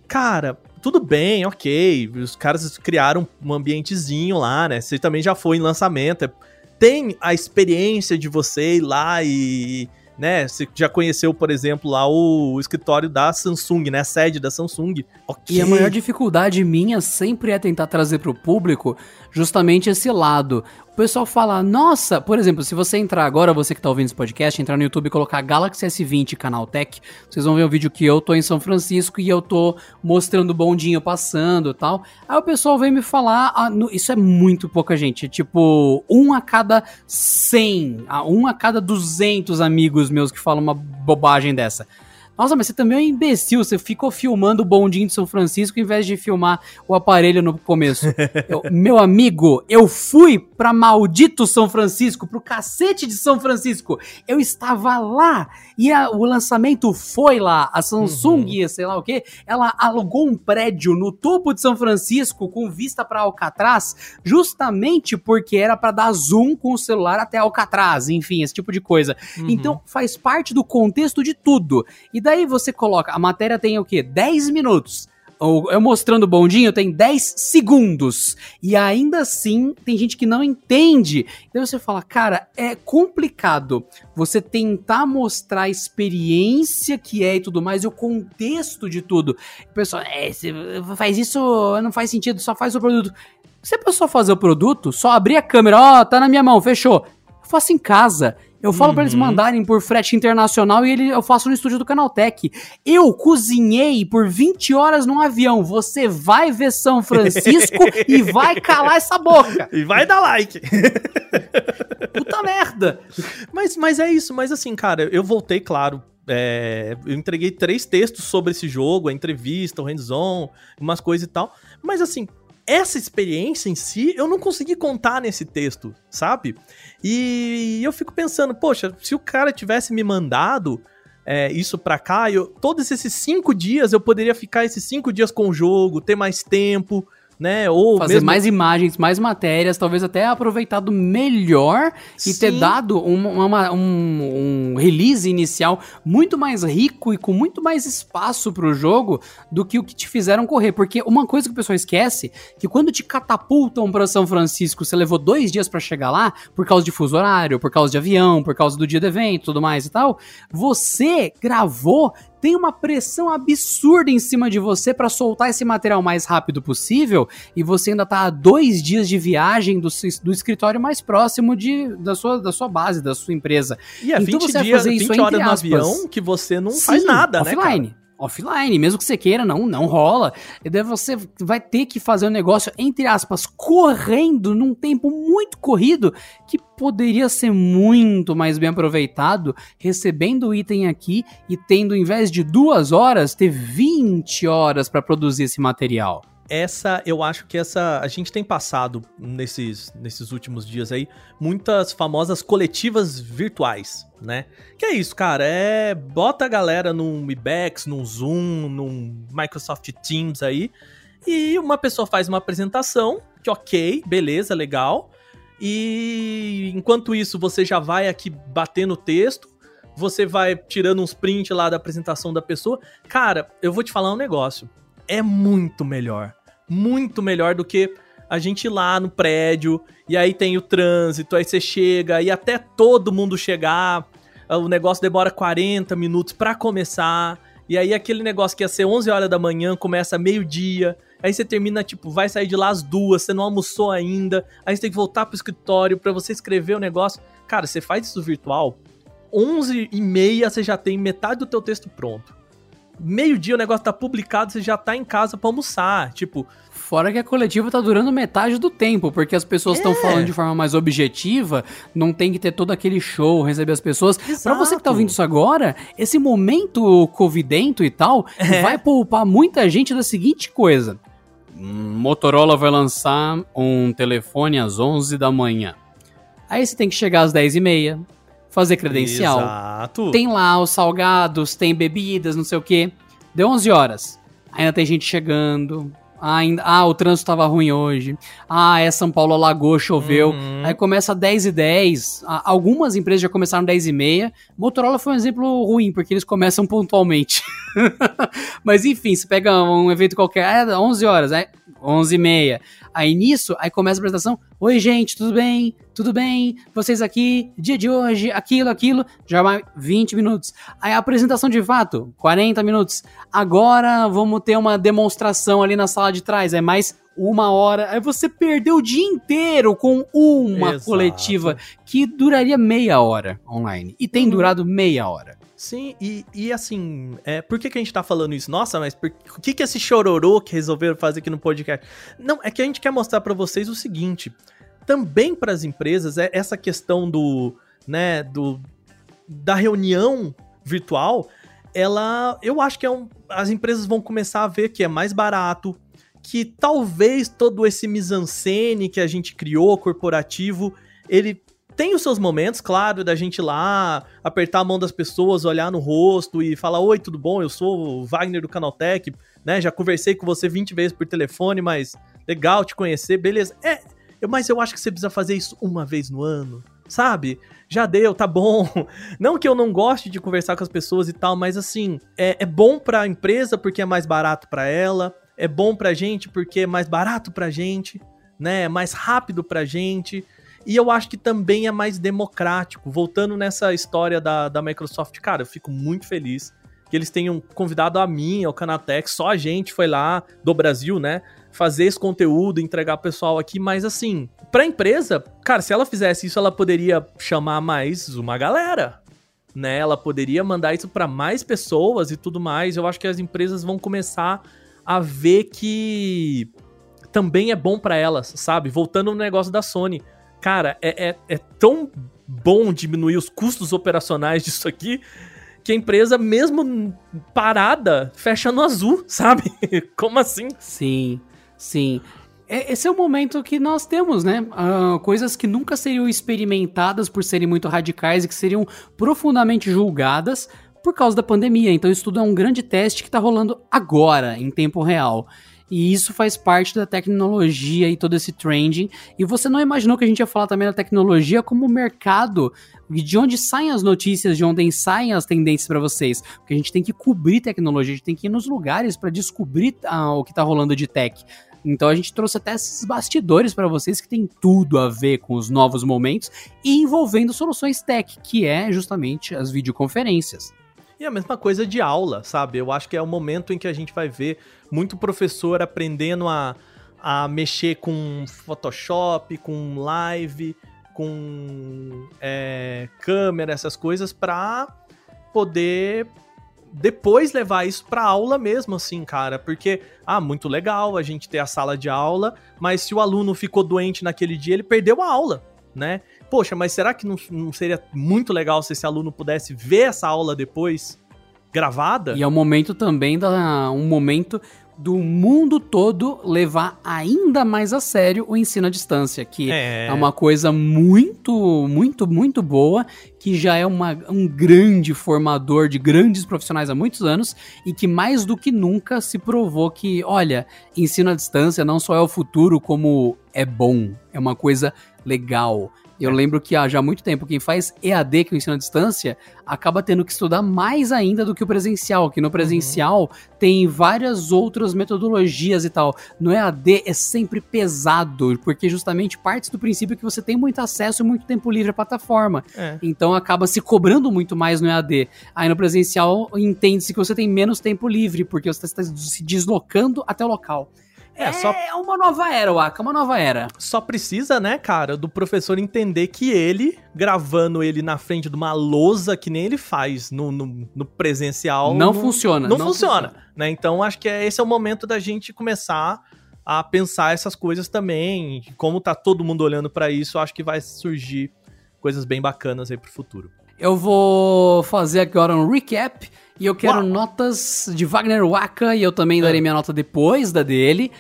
cara, tudo bem, ok. Os caras criaram um ambientezinho lá, né? Você também já foi em lançamento. é- Tem a experiência de você ir lá e. Né, você já conheceu, por exemplo, lá o escritório da Samsung, né? A sede da Samsung. Ok. E a maior dificuldade minha sempre é tentar trazer pro público justamente esse lado. O pessoal fala, nossa, por exemplo, se você entrar agora, você que tá ouvindo esse podcast, entrar no YouTube e colocar Galaxy S20 Canaltech, vocês vão ver um vídeo que eu tô em São Francisco e eu tô mostrando o bondinho passando e tal. Aí o pessoal vem me falar, ah, no- isso é muito pouca gente, tipo, um a cada 100, ah, um a cada 200 amigos meus que falam uma bobagem dessa. Nossa, mas você também é um imbecil. Você ficou filmando o bondinho de São Francisco em vez de filmar o aparelho no começo. Eu- meu amigo, eu fui pra maldito São Francisco, pro cacete de São Francisco. Eu estava lá e a- o lançamento foi lá. A Samsung, sei lá o que, ela alugou um prédio no topo de São Francisco com vista pra Alcatraz, justamente porque era pra dar zoom com o celular até Alcatraz, enfim, esse tipo de coisa. Uhum. Então faz parte do contexto de tudo. E daí você coloca, a matéria tem o quê? 10 minutos. eu mostrando o bondinho tem 10 segundos. E ainda assim, tem gente que não entende. Então você fala, cara, é complicado você tentar mostrar a experiência que é e tudo mais, e o contexto de tudo. O pessoal, é, você faz isso, não faz sentido, só faz o produto. Se a pessoa fazer o produto, só abrir a câmera, ó, oh, tá na minha mão, fechou. Eu faço em casa. Eu falo uhum. para eles mandarem por frete internacional e ele, eu faço no estúdio do Canaltech. Eu cozinhei por 20 horas num avião. Você vai ver São Francisco e vai calar essa boca. E vai dar like. Puta merda. Mas, mas é isso. Mas assim, cara, eu voltei, claro, é, eu entreguei três textos sobre esse jogo, a entrevista, o hands-on, umas coisas e tal. Mas assim, essa experiência em si eu não consegui contar nesse texto, sabe? E eu fico pensando, poxa, se o cara tivesse me mandado é, isso pra cá, eu, todos esses cinco dias eu poderia ficar esses cinco dias com o jogo, ter mais tempo, né? Ou fazer mesmo... mais imagens, mais matérias, talvez até aproveitado melhor Sim. e ter dado uma, uma, um, um, release inicial muito mais rico e com muito mais espaço para o jogo do que o que te fizeram correr. Porque uma coisa que o pessoal esquece que quando te catapultam para São Francisco, você levou dois dias para chegar lá por causa de fuso horário, por causa de avião, por causa do dia do evento, tudo mais e tal. Você gravou tem uma pressão absurda em cima de você para soltar esse material o mais rápido possível e você ainda tá a dois dias de viagem do, do escritório mais próximo de, da, sua, da sua base, da sua empresa. E é então 20 você dias, fazer 20 horas no avião que você não Sim, faz nada, offline. né, Offline offline, mesmo que você queira, não, não rola. E daí você vai ter que fazer o um negócio, entre aspas, correndo num tempo muito corrido, que poderia ser muito mais bem aproveitado, recebendo o item aqui e tendo, em vez de duas horas, ter 20 horas para produzir esse material essa, eu acho que essa. A gente tem passado nesses, nesses últimos dias aí muitas famosas coletivas virtuais, né? Que é isso, cara? É. Bota a galera num Webex, num Zoom, num Microsoft Teams aí. E uma pessoa faz uma apresentação, que ok, beleza, legal. E enquanto isso, você já vai aqui batendo o texto, você vai tirando uns prints lá da apresentação da pessoa. Cara, eu vou te falar um negócio é muito melhor. Muito melhor do que a gente ir lá no prédio, e aí tem o trânsito, aí você chega, e até todo mundo chegar, o negócio demora 40 minutos para começar, e aí aquele negócio que ia ser 11 horas da manhã começa meio-dia, aí você termina, tipo, vai sair de lá às duas, você não almoçou ainda, aí você tem que voltar pro escritório para você escrever o negócio. Cara, você faz isso virtual, 11 e meia você já tem metade do teu texto pronto meio-dia o negócio tá publicado, você já tá em casa pra almoçar. Tipo. Fora que a coletiva tá durando metade do tempo, porque as pessoas estão é. falando de forma mais objetiva, não tem que ter todo aquele show, receber as pessoas. Para você que tá ouvindo isso agora, esse momento covidento e tal, é. vai poupar muita gente da seguinte coisa. Motorola vai lançar um telefone às 11 da manhã. Aí você tem que chegar às 10 e meia, fazer credencial. Exato. Tem lá os salgados, tem bebidas, não sei o quê. Deu 11 horas. Ainda tem gente chegando. Ainda, ah, o trânsito tava ruim hoje. Ah, é São Paulo alagou, choveu. Uhum. Aí começa 10 e 10. Algumas empresas já começaram 10 e meia. Motorola foi um exemplo ruim, porque eles começam pontualmente. Mas enfim, você pega um evento qualquer, é 11 horas, é 11 e meia. Aí nisso, aí começa a apresentação. Oi, gente, tudo bem? Tudo bem? Vocês aqui, dia de hoje, aquilo, aquilo. Já vai 20 minutos. Aí a apresentação de fato, 40 minutos. Agora vamos ter uma demonstração ali na sala de trás. É mais uma hora. Aí você perdeu o dia inteiro com uma Exato. coletiva que duraria meia hora online. E tem uhum. durado meia hora. Sim, e, e assim, é, por que, que a gente tá falando isso? Nossa, mas por o que, que esse chororô que resolveram fazer aqui no podcast? Não, é que a gente quer mostrar para vocês o seguinte: também para as empresas, é essa questão do, né, do, da reunião virtual, ela, eu acho que é um, as empresas vão começar a ver que é mais barato, que talvez todo esse mise-en-scène que a gente criou, corporativo, ele tem os seus momentos, claro, da gente ir lá, apertar a mão das pessoas, olhar no rosto e falar: Oi, tudo bom? Eu sou o Wagner do Canaltech, né? Já conversei com você 20 vezes por telefone, mas legal te conhecer, beleza. É, mas eu acho que você precisa fazer isso uma vez no ano, sabe? Já deu, tá bom. Não que eu não goste de conversar com as pessoas e tal, mas assim, é, é bom pra empresa porque é mais barato para ela é bom pra gente porque é mais barato pra gente, né? É mais rápido pra gente. E eu acho que também é mais democrático. Voltando nessa história da, da Microsoft, cara, eu fico muito feliz que eles tenham convidado a mim, ao Canatech, só a gente foi lá do Brasil, né? Fazer esse conteúdo, entregar pessoal aqui, mas assim, pra empresa, cara, se ela fizesse isso, ela poderia chamar mais uma galera, né? Ela poderia mandar isso para mais pessoas e tudo mais. Eu acho que as empresas vão começar a ver que também é bom para elas, sabe? Voltando no negócio da Sony. Cara, é, é, é tão bom diminuir os custos operacionais disso aqui que a empresa, mesmo parada, fecha no azul, sabe? Como assim? Sim, sim. É, esse é o momento que nós temos, né? Uh, coisas que nunca seriam experimentadas por serem muito radicais e que seriam profundamente julgadas por causa da pandemia. Então, isso tudo é um grande teste que está rolando agora, em tempo real. E isso faz parte da tecnologia e todo esse trending. E você não imaginou que a gente ia falar também da tecnologia como mercado, de onde saem as notícias, de onde saem as tendências para vocês. Porque a gente tem que cobrir tecnologia, a gente tem que ir nos lugares para descobrir ah, o que está rolando de tech. Então a gente trouxe até esses bastidores para vocês que tem tudo a ver com os novos momentos e envolvendo soluções tech, que é justamente as videoconferências. E a mesma coisa de aula, sabe? Eu acho que é o momento em que a gente vai ver muito professor aprendendo a, a mexer com Photoshop, com live, com é, câmera, essas coisas, para poder depois levar isso para aula mesmo, assim, cara. Porque, ah, muito legal a gente ter a sala de aula, mas se o aluno ficou doente naquele dia, ele perdeu a aula, né? Poxa, mas será que não, não seria muito legal se esse aluno pudesse ver essa aula depois gravada? E é um momento também da um momento do mundo todo levar ainda mais a sério o ensino à distância, que é, é uma coisa muito, muito, muito boa, que já é uma, um grande formador de grandes profissionais há muitos anos e que mais do que nunca se provou que, olha, ensino à distância não só é o futuro, como é bom, é uma coisa legal. Eu é. lembro que há já muito tempo quem faz EAD, que é o ensino à distância, acaba tendo que estudar mais ainda do que o presencial, que no presencial uhum. tem várias outras metodologias e tal. No EAD é sempre pesado, porque justamente parte do princípio que você tem muito acesso e muito tempo livre à plataforma. É. Então acaba se cobrando muito mais no EAD. Aí no presencial entende-se que você tem menos tempo livre, porque você está se deslocando até o local. É, é só... uma nova era, Waka, uma nova era. Só precisa, né, cara, do professor entender que ele, gravando ele na frente de uma lousa, que nem ele faz no, no, no presencial... Não, não funciona. Não, não funciona, funciona, né? Então, acho que é, esse é o momento da gente começar a pensar essas coisas também. Como tá todo mundo olhando para isso, acho que vai surgir coisas bem bacanas aí pro futuro. Eu vou fazer agora um recap e eu quero Uau. notas de Wagner Waka, e eu também darei é. minha nota depois da dele,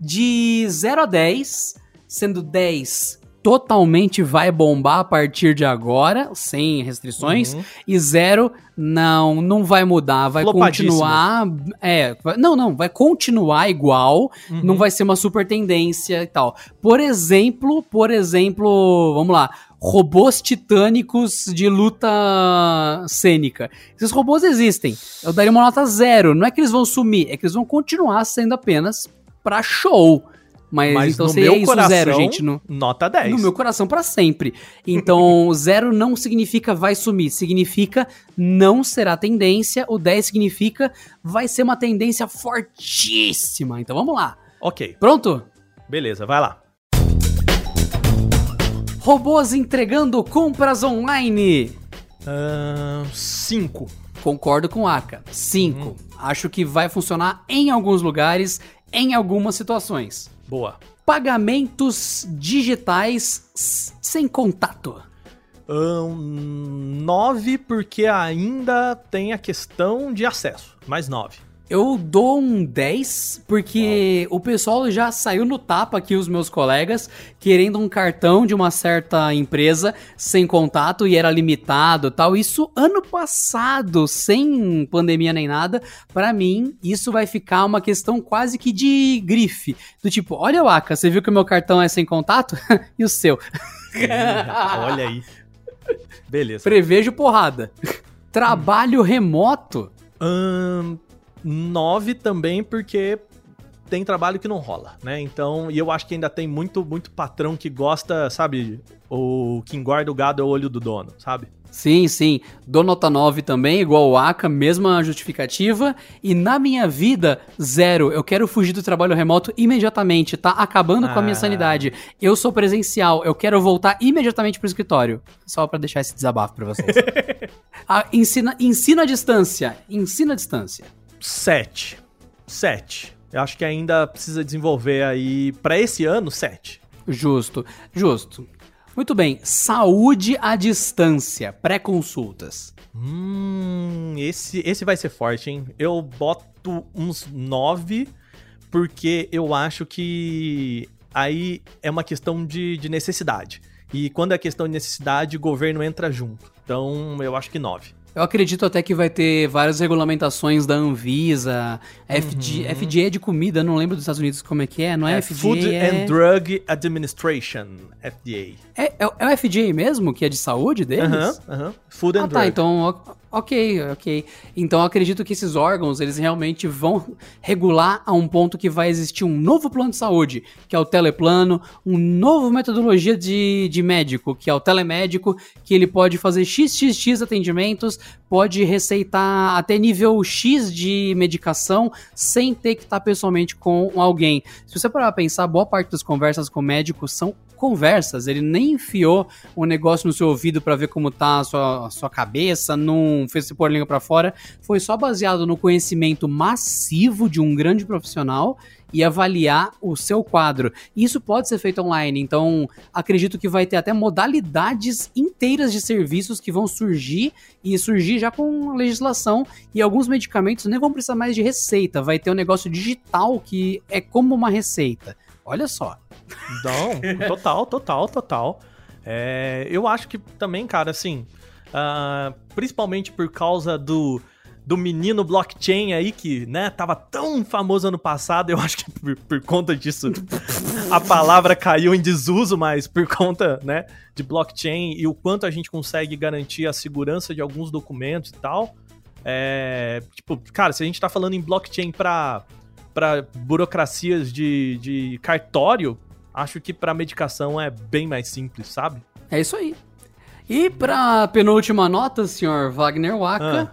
de 0 a 10, sendo 10 totalmente vai bombar a partir de agora, sem restrições, uhum. e 0 não, não vai mudar, vai continuar, é, não, não, vai continuar igual, uhum. não vai ser uma super tendência e tal. Por exemplo, por exemplo, vamos lá, robôs titânicos de luta cênica. Esses robôs existem. Eu daria uma nota zero. Não é que eles vão sumir, é que eles vão continuar sendo apenas pra show. Mas, Mas então no meu isso coração, zero, gente. No, nota 10. No meu coração para sempre. Então, zero não significa vai sumir, significa não será tendência. O 10 significa vai ser uma tendência fortíssima. Então vamos lá. Ok. Pronto? Beleza, vai lá. Robôs entregando compras online. 5. Uh, Concordo com Aka. 5. Hum. Acho que vai funcionar em alguns lugares, em algumas situações. Boa. Pagamentos digitais sem contato. 9, um, porque ainda tem a questão de acesso. Mais 9. Eu dou um 10, porque o pessoal já saiu no tapa aqui, os meus colegas, querendo um cartão de uma certa empresa sem contato e era limitado tal. Isso ano passado, sem pandemia nem nada. Para mim, isso vai ficar uma questão quase que de grife. Do tipo, olha, Waka, você viu que o meu cartão é sem contato? e o seu? olha aí. Beleza. Prevejo porrada. Trabalho hum. remoto. Hum, 9 também, porque tem trabalho que não rola, né? Então, e eu acho que ainda tem muito, muito patrão que gosta, sabe? O quem guarda o gado é o olho do dono, sabe? Sim, sim. Dou nota 9 também, igual o Aka, mesma justificativa. E na minha vida, zero. Eu quero fugir do trabalho remoto imediatamente. Tá acabando com a minha Ah. sanidade. Eu sou presencial. Eu quero voltar imediatamente pro escritório. Só pra deixar esse desabafo pra vocês. Ah, ensina, ensina à distância. Ensina à distância. Sete. Sete. Eu acho que ainda precisa desenvolver aí, pra esse ano, sete. Justo, justo. Muito bem. Saúde à distância. Pré-consultas. Hum, esse, esse vai ser forte, hein? Eu boto uns nove, porque eu acho que aí é uma questão de, de necessidade. E quando é questão de necessidade, o governo entra junto. Então, eu acho que nove. Eu acredito até que vai ter várias regulamentações da Anvisa, FD, FDA é de comida, não lembro dos Estados Unidos como é que é, não é, Uhum. É FDA? Food é... and Drug Administration, FDA. É, é, é o FDA mesmo, que é de saúde deles? Aham, aham. Food and Ah, Drug. tá, então, ok, ok. Então eu acredito que esses órgãos, eles realmente vão regular a um ponto que vai existir um novo plano de saúde, que é o teleplano, um novo metodologia de, de médico, que é o telemédico, que ele pode fazer XXX atendimentos, pode receitar até nível X de medicação, sem ter que estar pessoalmente com alguém. Se você parar pra pensar, boa parte das conversas com médicos são conversas, ele nem enfiou um negócio no seu ouvido pra ver como tá a sua, a sua cabeça, não fez você pôr a língua pra fora, foi só baseado no conhecimento massivo de um grande profissional e avaliar o seu quadro. Isso pode ser feito online, então acredito que vai ter até modalidades inteiras de serviços que vão surgir e surgir já com legislação e alguns medicamentos nem vão precisar mais de receita, vai ter um negócio digital que é como uma receita. Olha só. Não, total, total, total. É, eu acho que também, cara, assim, ah, principalmente por causa do, do menino blockchain aí, que, né, tava tão famoso ano passado, eu acho que por, por conta disso a palavra caiu em desuso, mas por conta, né, de blockchain e o quanto a gente consegue garantir a segurança de alguns documentos e tal. É, tipo, cara, se a gente tá falando em blockchain pra, pra burocracias de, de cartório, acho que pra medicação é bem mais simples, sabe? É isso aí. E pra penúltima nota, senhor Wagner Waka,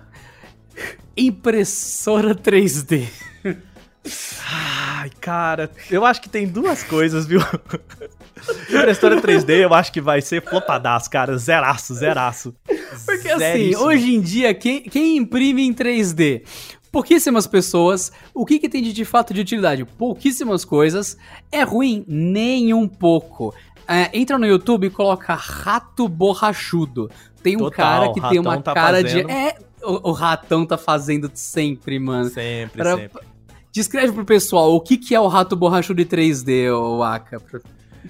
impressora 3D. Ai, cara, eu acho que tem duas coisas, viu? Impressora 3D, eu acho que vai ser flopadaço, cara. Zeraço, zeraço. Porque assim, Zeríssimo. hoje em dia, quem, quem imprime em 3D? Pouquíssimas pessoas. O que, que tem de, de fato de utilidade? Pouquíssimas coisas. É ruim? Nem um pouco. É, entra no YouTube e coloca rato borrachudo. Tem um Total, cara que tem uma tá cara fazendo. de. É, o, o ratão tá fazendo sempre, mano. Sempre, Pra- sempre. Descreve pro pessoal o que, que é o rato borrachudo de 3D, ô Aka.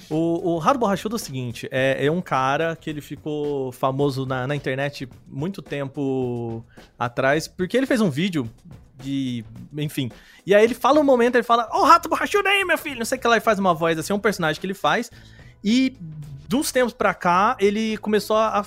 O, o Rato Borrachudo é o seguinte, é, é um cara que ele ficou famoso na, na internet muito tempo atrás, porque ele fez um vídeo de... enfim. E aí ele fala um momento, ele fala, ô Rato Borrachudo aí, meu filho, não sei o que lá, e faz uma voz assim, é um personagem que ele faz. E de uns tempos pra cá, ele começou a,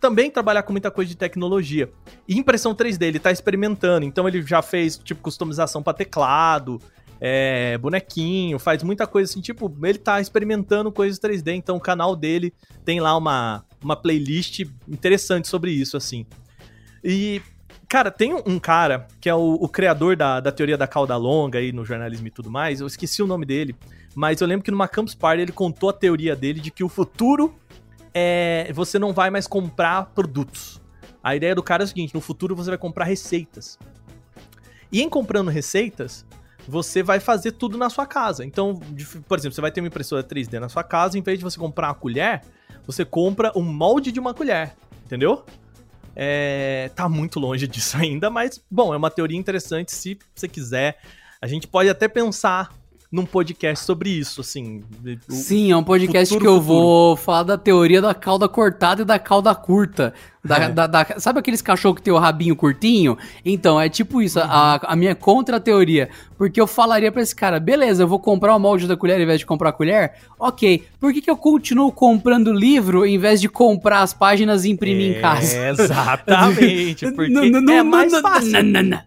também trabalhar com muita coisa de tecnologia. E impressão 3D, ele tá experimentando, então ele já fez, tipo, customização pra teclado, é, bonequinho, faz muita coisa assim, tipo, ele tá experimentando coisas 3D, então o canal dele tem lá uma, uma playlist interessante sobre isso, assim. E, cara, tem um cara que é o, o criador da, da teoria da cauda longa aí no jornalismo e tudo mais, eu esqueci o nome dele, mas eu lembro que numa Campus Party ele contou a teoria dele de que o futuro é você não vai mais comprar produtos. A ideia do cara é o seguinte, no futuro você vai comprar receitas. E em comprando receitas, você vai fazer tudo na sua casa. Então, por exemplo, você vai ter uma impressora 3D na sua casa, em vez de você comprar uma colher, você compra um molde de uma colher, entendeu? É, tá muito longe disso ainda, mas, bom, é uma teoria interessante se você quiser. A gente pode até pensar num podcast sobre isso, assim. Sim, é um podcast futuro, que eu futuro. vou falar da teoria da cauda cortada e da cauda curta. Da, É. da- da- sabe aqueles cachorros que tem o rabinho curtinho? Então, é tipo isso, a, a minha contra-teoria. Porque eu falaria pra esse cara, beleza, eu vou comprar o molde da colher ao invés de comprar a colher? Ok, por que, que eu continuo comprando livro em vez de comprar as páginas e imprimir em casa? É, exatamente, porque é mais fácil. não, não, não.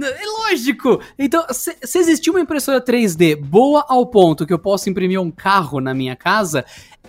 É Lógico! Então, se, se existir uma impressora 3D boa ao ponto que eu posso imprimir um carro na minha casa,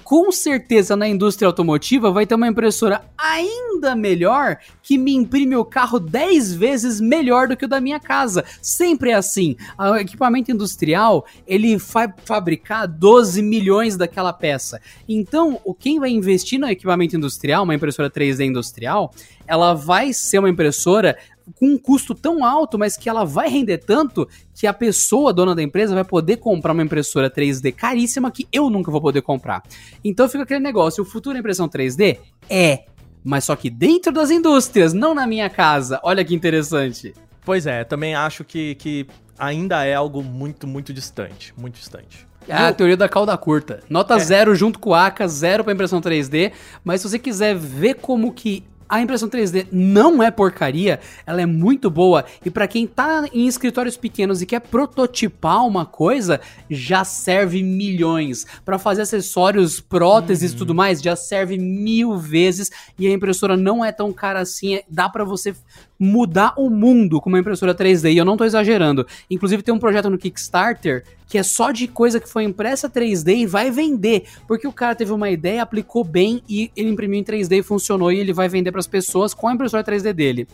com certeza na indústria automotiva vai ter uma impressora ainda melhor que me imprime o carro 10 vezes melhor do que o da minha casa. Sempre é assim. O equipamento industrial, ele vai fabricar 12 milhões daquela peça. Então, o quem vai investir no equipamento industrial, uma impressora 3D industrial, ela vai ser uma impressora com um custo tão alto, mas que ela vai render tanto que a pessoa, dona da empresa, vai poder comprar uma impressora 3D caríssima que eu nunca vou poder comprar. Então fica aquele negócio, o futuro é impressão 3D? É, mas só que dentro das indústrias, não na minha casa. Olha que interessante. Pois é, também acho que, que ainda é algo muito, muito distante. Muito distante. É a teoria da cauda curta. Nota é. zero junto com o ACA, zero para impressão 3D. Mas se você quiser ver como que a impressão 3D não é porcaria, ela é muito boa e para quem tá em escritórios pequenos e quer prototipar uma coisa, já serve milhões. Para fazer acessórios, próteses e uhum. tudo mais, já serve mil vezes e a impressora não é tão cara assim, dá para você mudar o mundo com uma impressora 3D e eu não tô exagerando. Inclusive tem um projeto no Kickstarter que é só de coisa que foi impressa 3D e vai vender, porque o cara teve uma ideia, aplicou bem e ele imprimiu em 3D e funcionou e ele vai vender para as pessoas com a impressora 3D dele.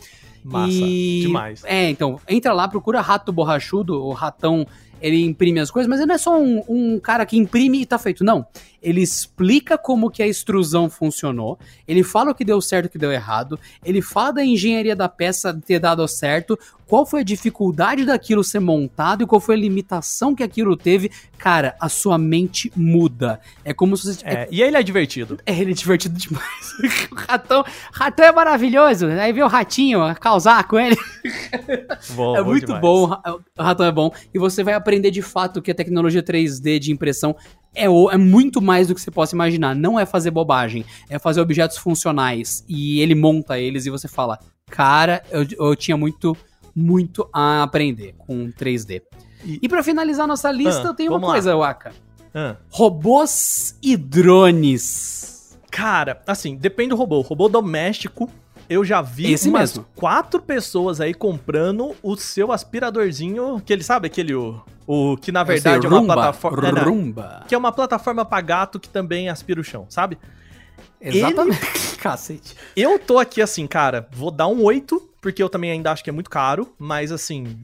Massa, e... demais. É, então, entra lá, procura Rato Borrachudo, o ratão ele imprime as coisas, mas ele não é só um, um, cara que imprime e tá feito. Não. Ele explica como que a extrusão funcionou, ele fala o que deu certo e o que deu errado, ele fala da engenharia da peça ter dado certo, qual foi a dificuldade daquilo ser montado e qual foi a limitação que aquilo teve, cara, a sua mente muda. É como se você. É, e ele é divertido. É, ele é divertido demais. o ratão, ratão é maravilhoso. Aí vê o ratinho causar com ele. Bom, é bom muito demais. bom. O ratão é bom. E você vai aprender de fato que a tecnologia 3D de impressão é, é muito mais do que você possa imaginar. Não é fazer bobagem, é fazer objetos funcionais. E ele monta eles e você fala, cara, eu, eu tinha muito muito a aprender com 3D. E, e para finalizar nossa lista, ah, eu tenho uma coisa, Waka. Ah. Robôs e drones. Cara, assim, depende do robô. Robô doméstico, eu já vi Esse umas mesmo. quatro pessoas aí comprando o seu aspiradorzinho, que ele sabe aquele o, o que na verdade é uma plataforma, né, rumba. que é uma plataforma para gato que também aspira o chão, sabe? Exatamente. Ele... Cacete. Eu tô aqui assim, cara, vou dar um 8 porque eu também ainda acho que é muito caro, mas assim,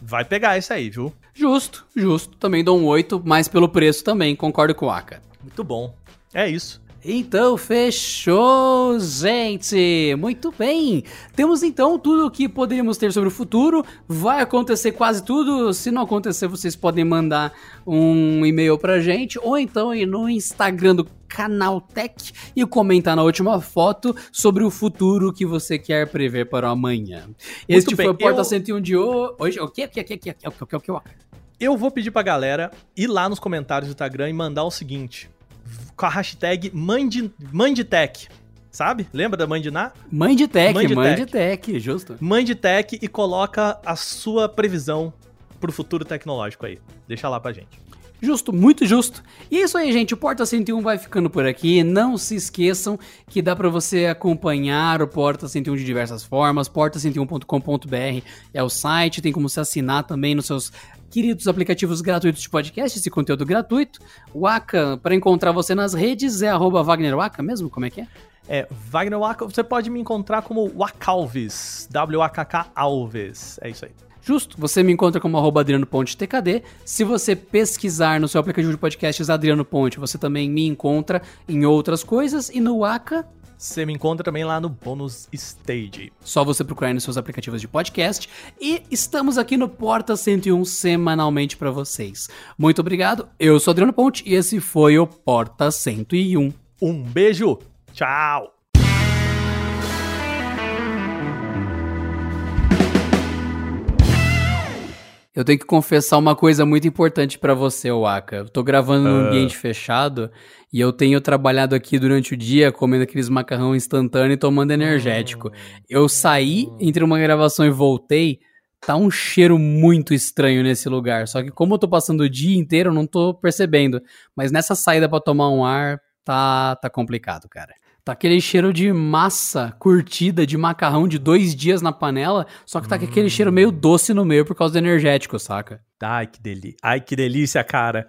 vai pegar esse aí, viu? Justo, justo. Também dou um 8, mas pelo preço também, concordo com o Aka. Muito bom. É isso. Então, fechou, gente! Muito bem! Temos então tudo o que poderíamos ter sobre o futuro. Vai acontecer quase tudo. Se não acontecer, vocês podem mandar um e-mail pra gente ou então ir no Instagram do Canal Tech e comentar na última foto sobre o futuro que você quer prever para o amanhã. Este bem, foi o Porta eu... 101 de hoje. O que? O que? O que? O que? O que? O que? Eu vou pedir pra galera ir lá nos comentários do Instagram e mandar o seguinte com a hashtag Manditech. Sabe? Lembra da Mandiná? Manditech, Manditech, justo. Manditech e coloca a sua previsão pro futuro tecnológico aí. Deixa lá pra gente. Justo, muito justo. E é isso aí, gente. O Porta 101 vai ficando por aqui. Não se esqueçam que dá para você acompanhar o Porta 101 de diversas formas. Porta101.com.br é o site. Tem como se assinar também nos seus queridos aplicativos gratuitos de podcast, esse conteúdo gratuito. O Aka, para encontrar você nas redes, é arroba Wagner Waka mesmo? Como é que é? É, Wagner Waka, você pode me encontrar como Wakalves, W-A-K-K Alves, é isso aí. Justo, você me encontra como arroba Adriano Ponte TKD. Se você pesquisar no seu aplicativo de podcasts Adriano Ponte, você também me encontra em outras coisas. E no Aka, você me encontra também lá no Bônus Stage. Só você procurar nos seus aplicativos de podcast. E estamos aqui no Porta 101 semanalmente para vocês. Muito obrigado. Eu sou Adriano Ponte e esse foi o Porta 101. Um beijo. Tchau. Eu tenho que confessar uma coisa muito importante para você, Waka. Eu tô gravando num uh. ambiente fechado e eu tenho trabalhado aqui durante o dia comendo aqueles macarrão instantâneo e tomando energético. Uh. Eu saí entre uma gravação e voltei, tá um cheiro muito estranho nesse lugar. Só que como eu tô passando o dia inteiro, eu não tô percebendo. Mas nessa saída para tomar um ar, tá, tá complicado, cara. Tá aquele cheiro de massa curtida de macarrão de dois dias na panela, só que tá com aquele cheiro meio doce no meio por causa do energético, saca? Ai, que delícia. Ai, que delícia, cara.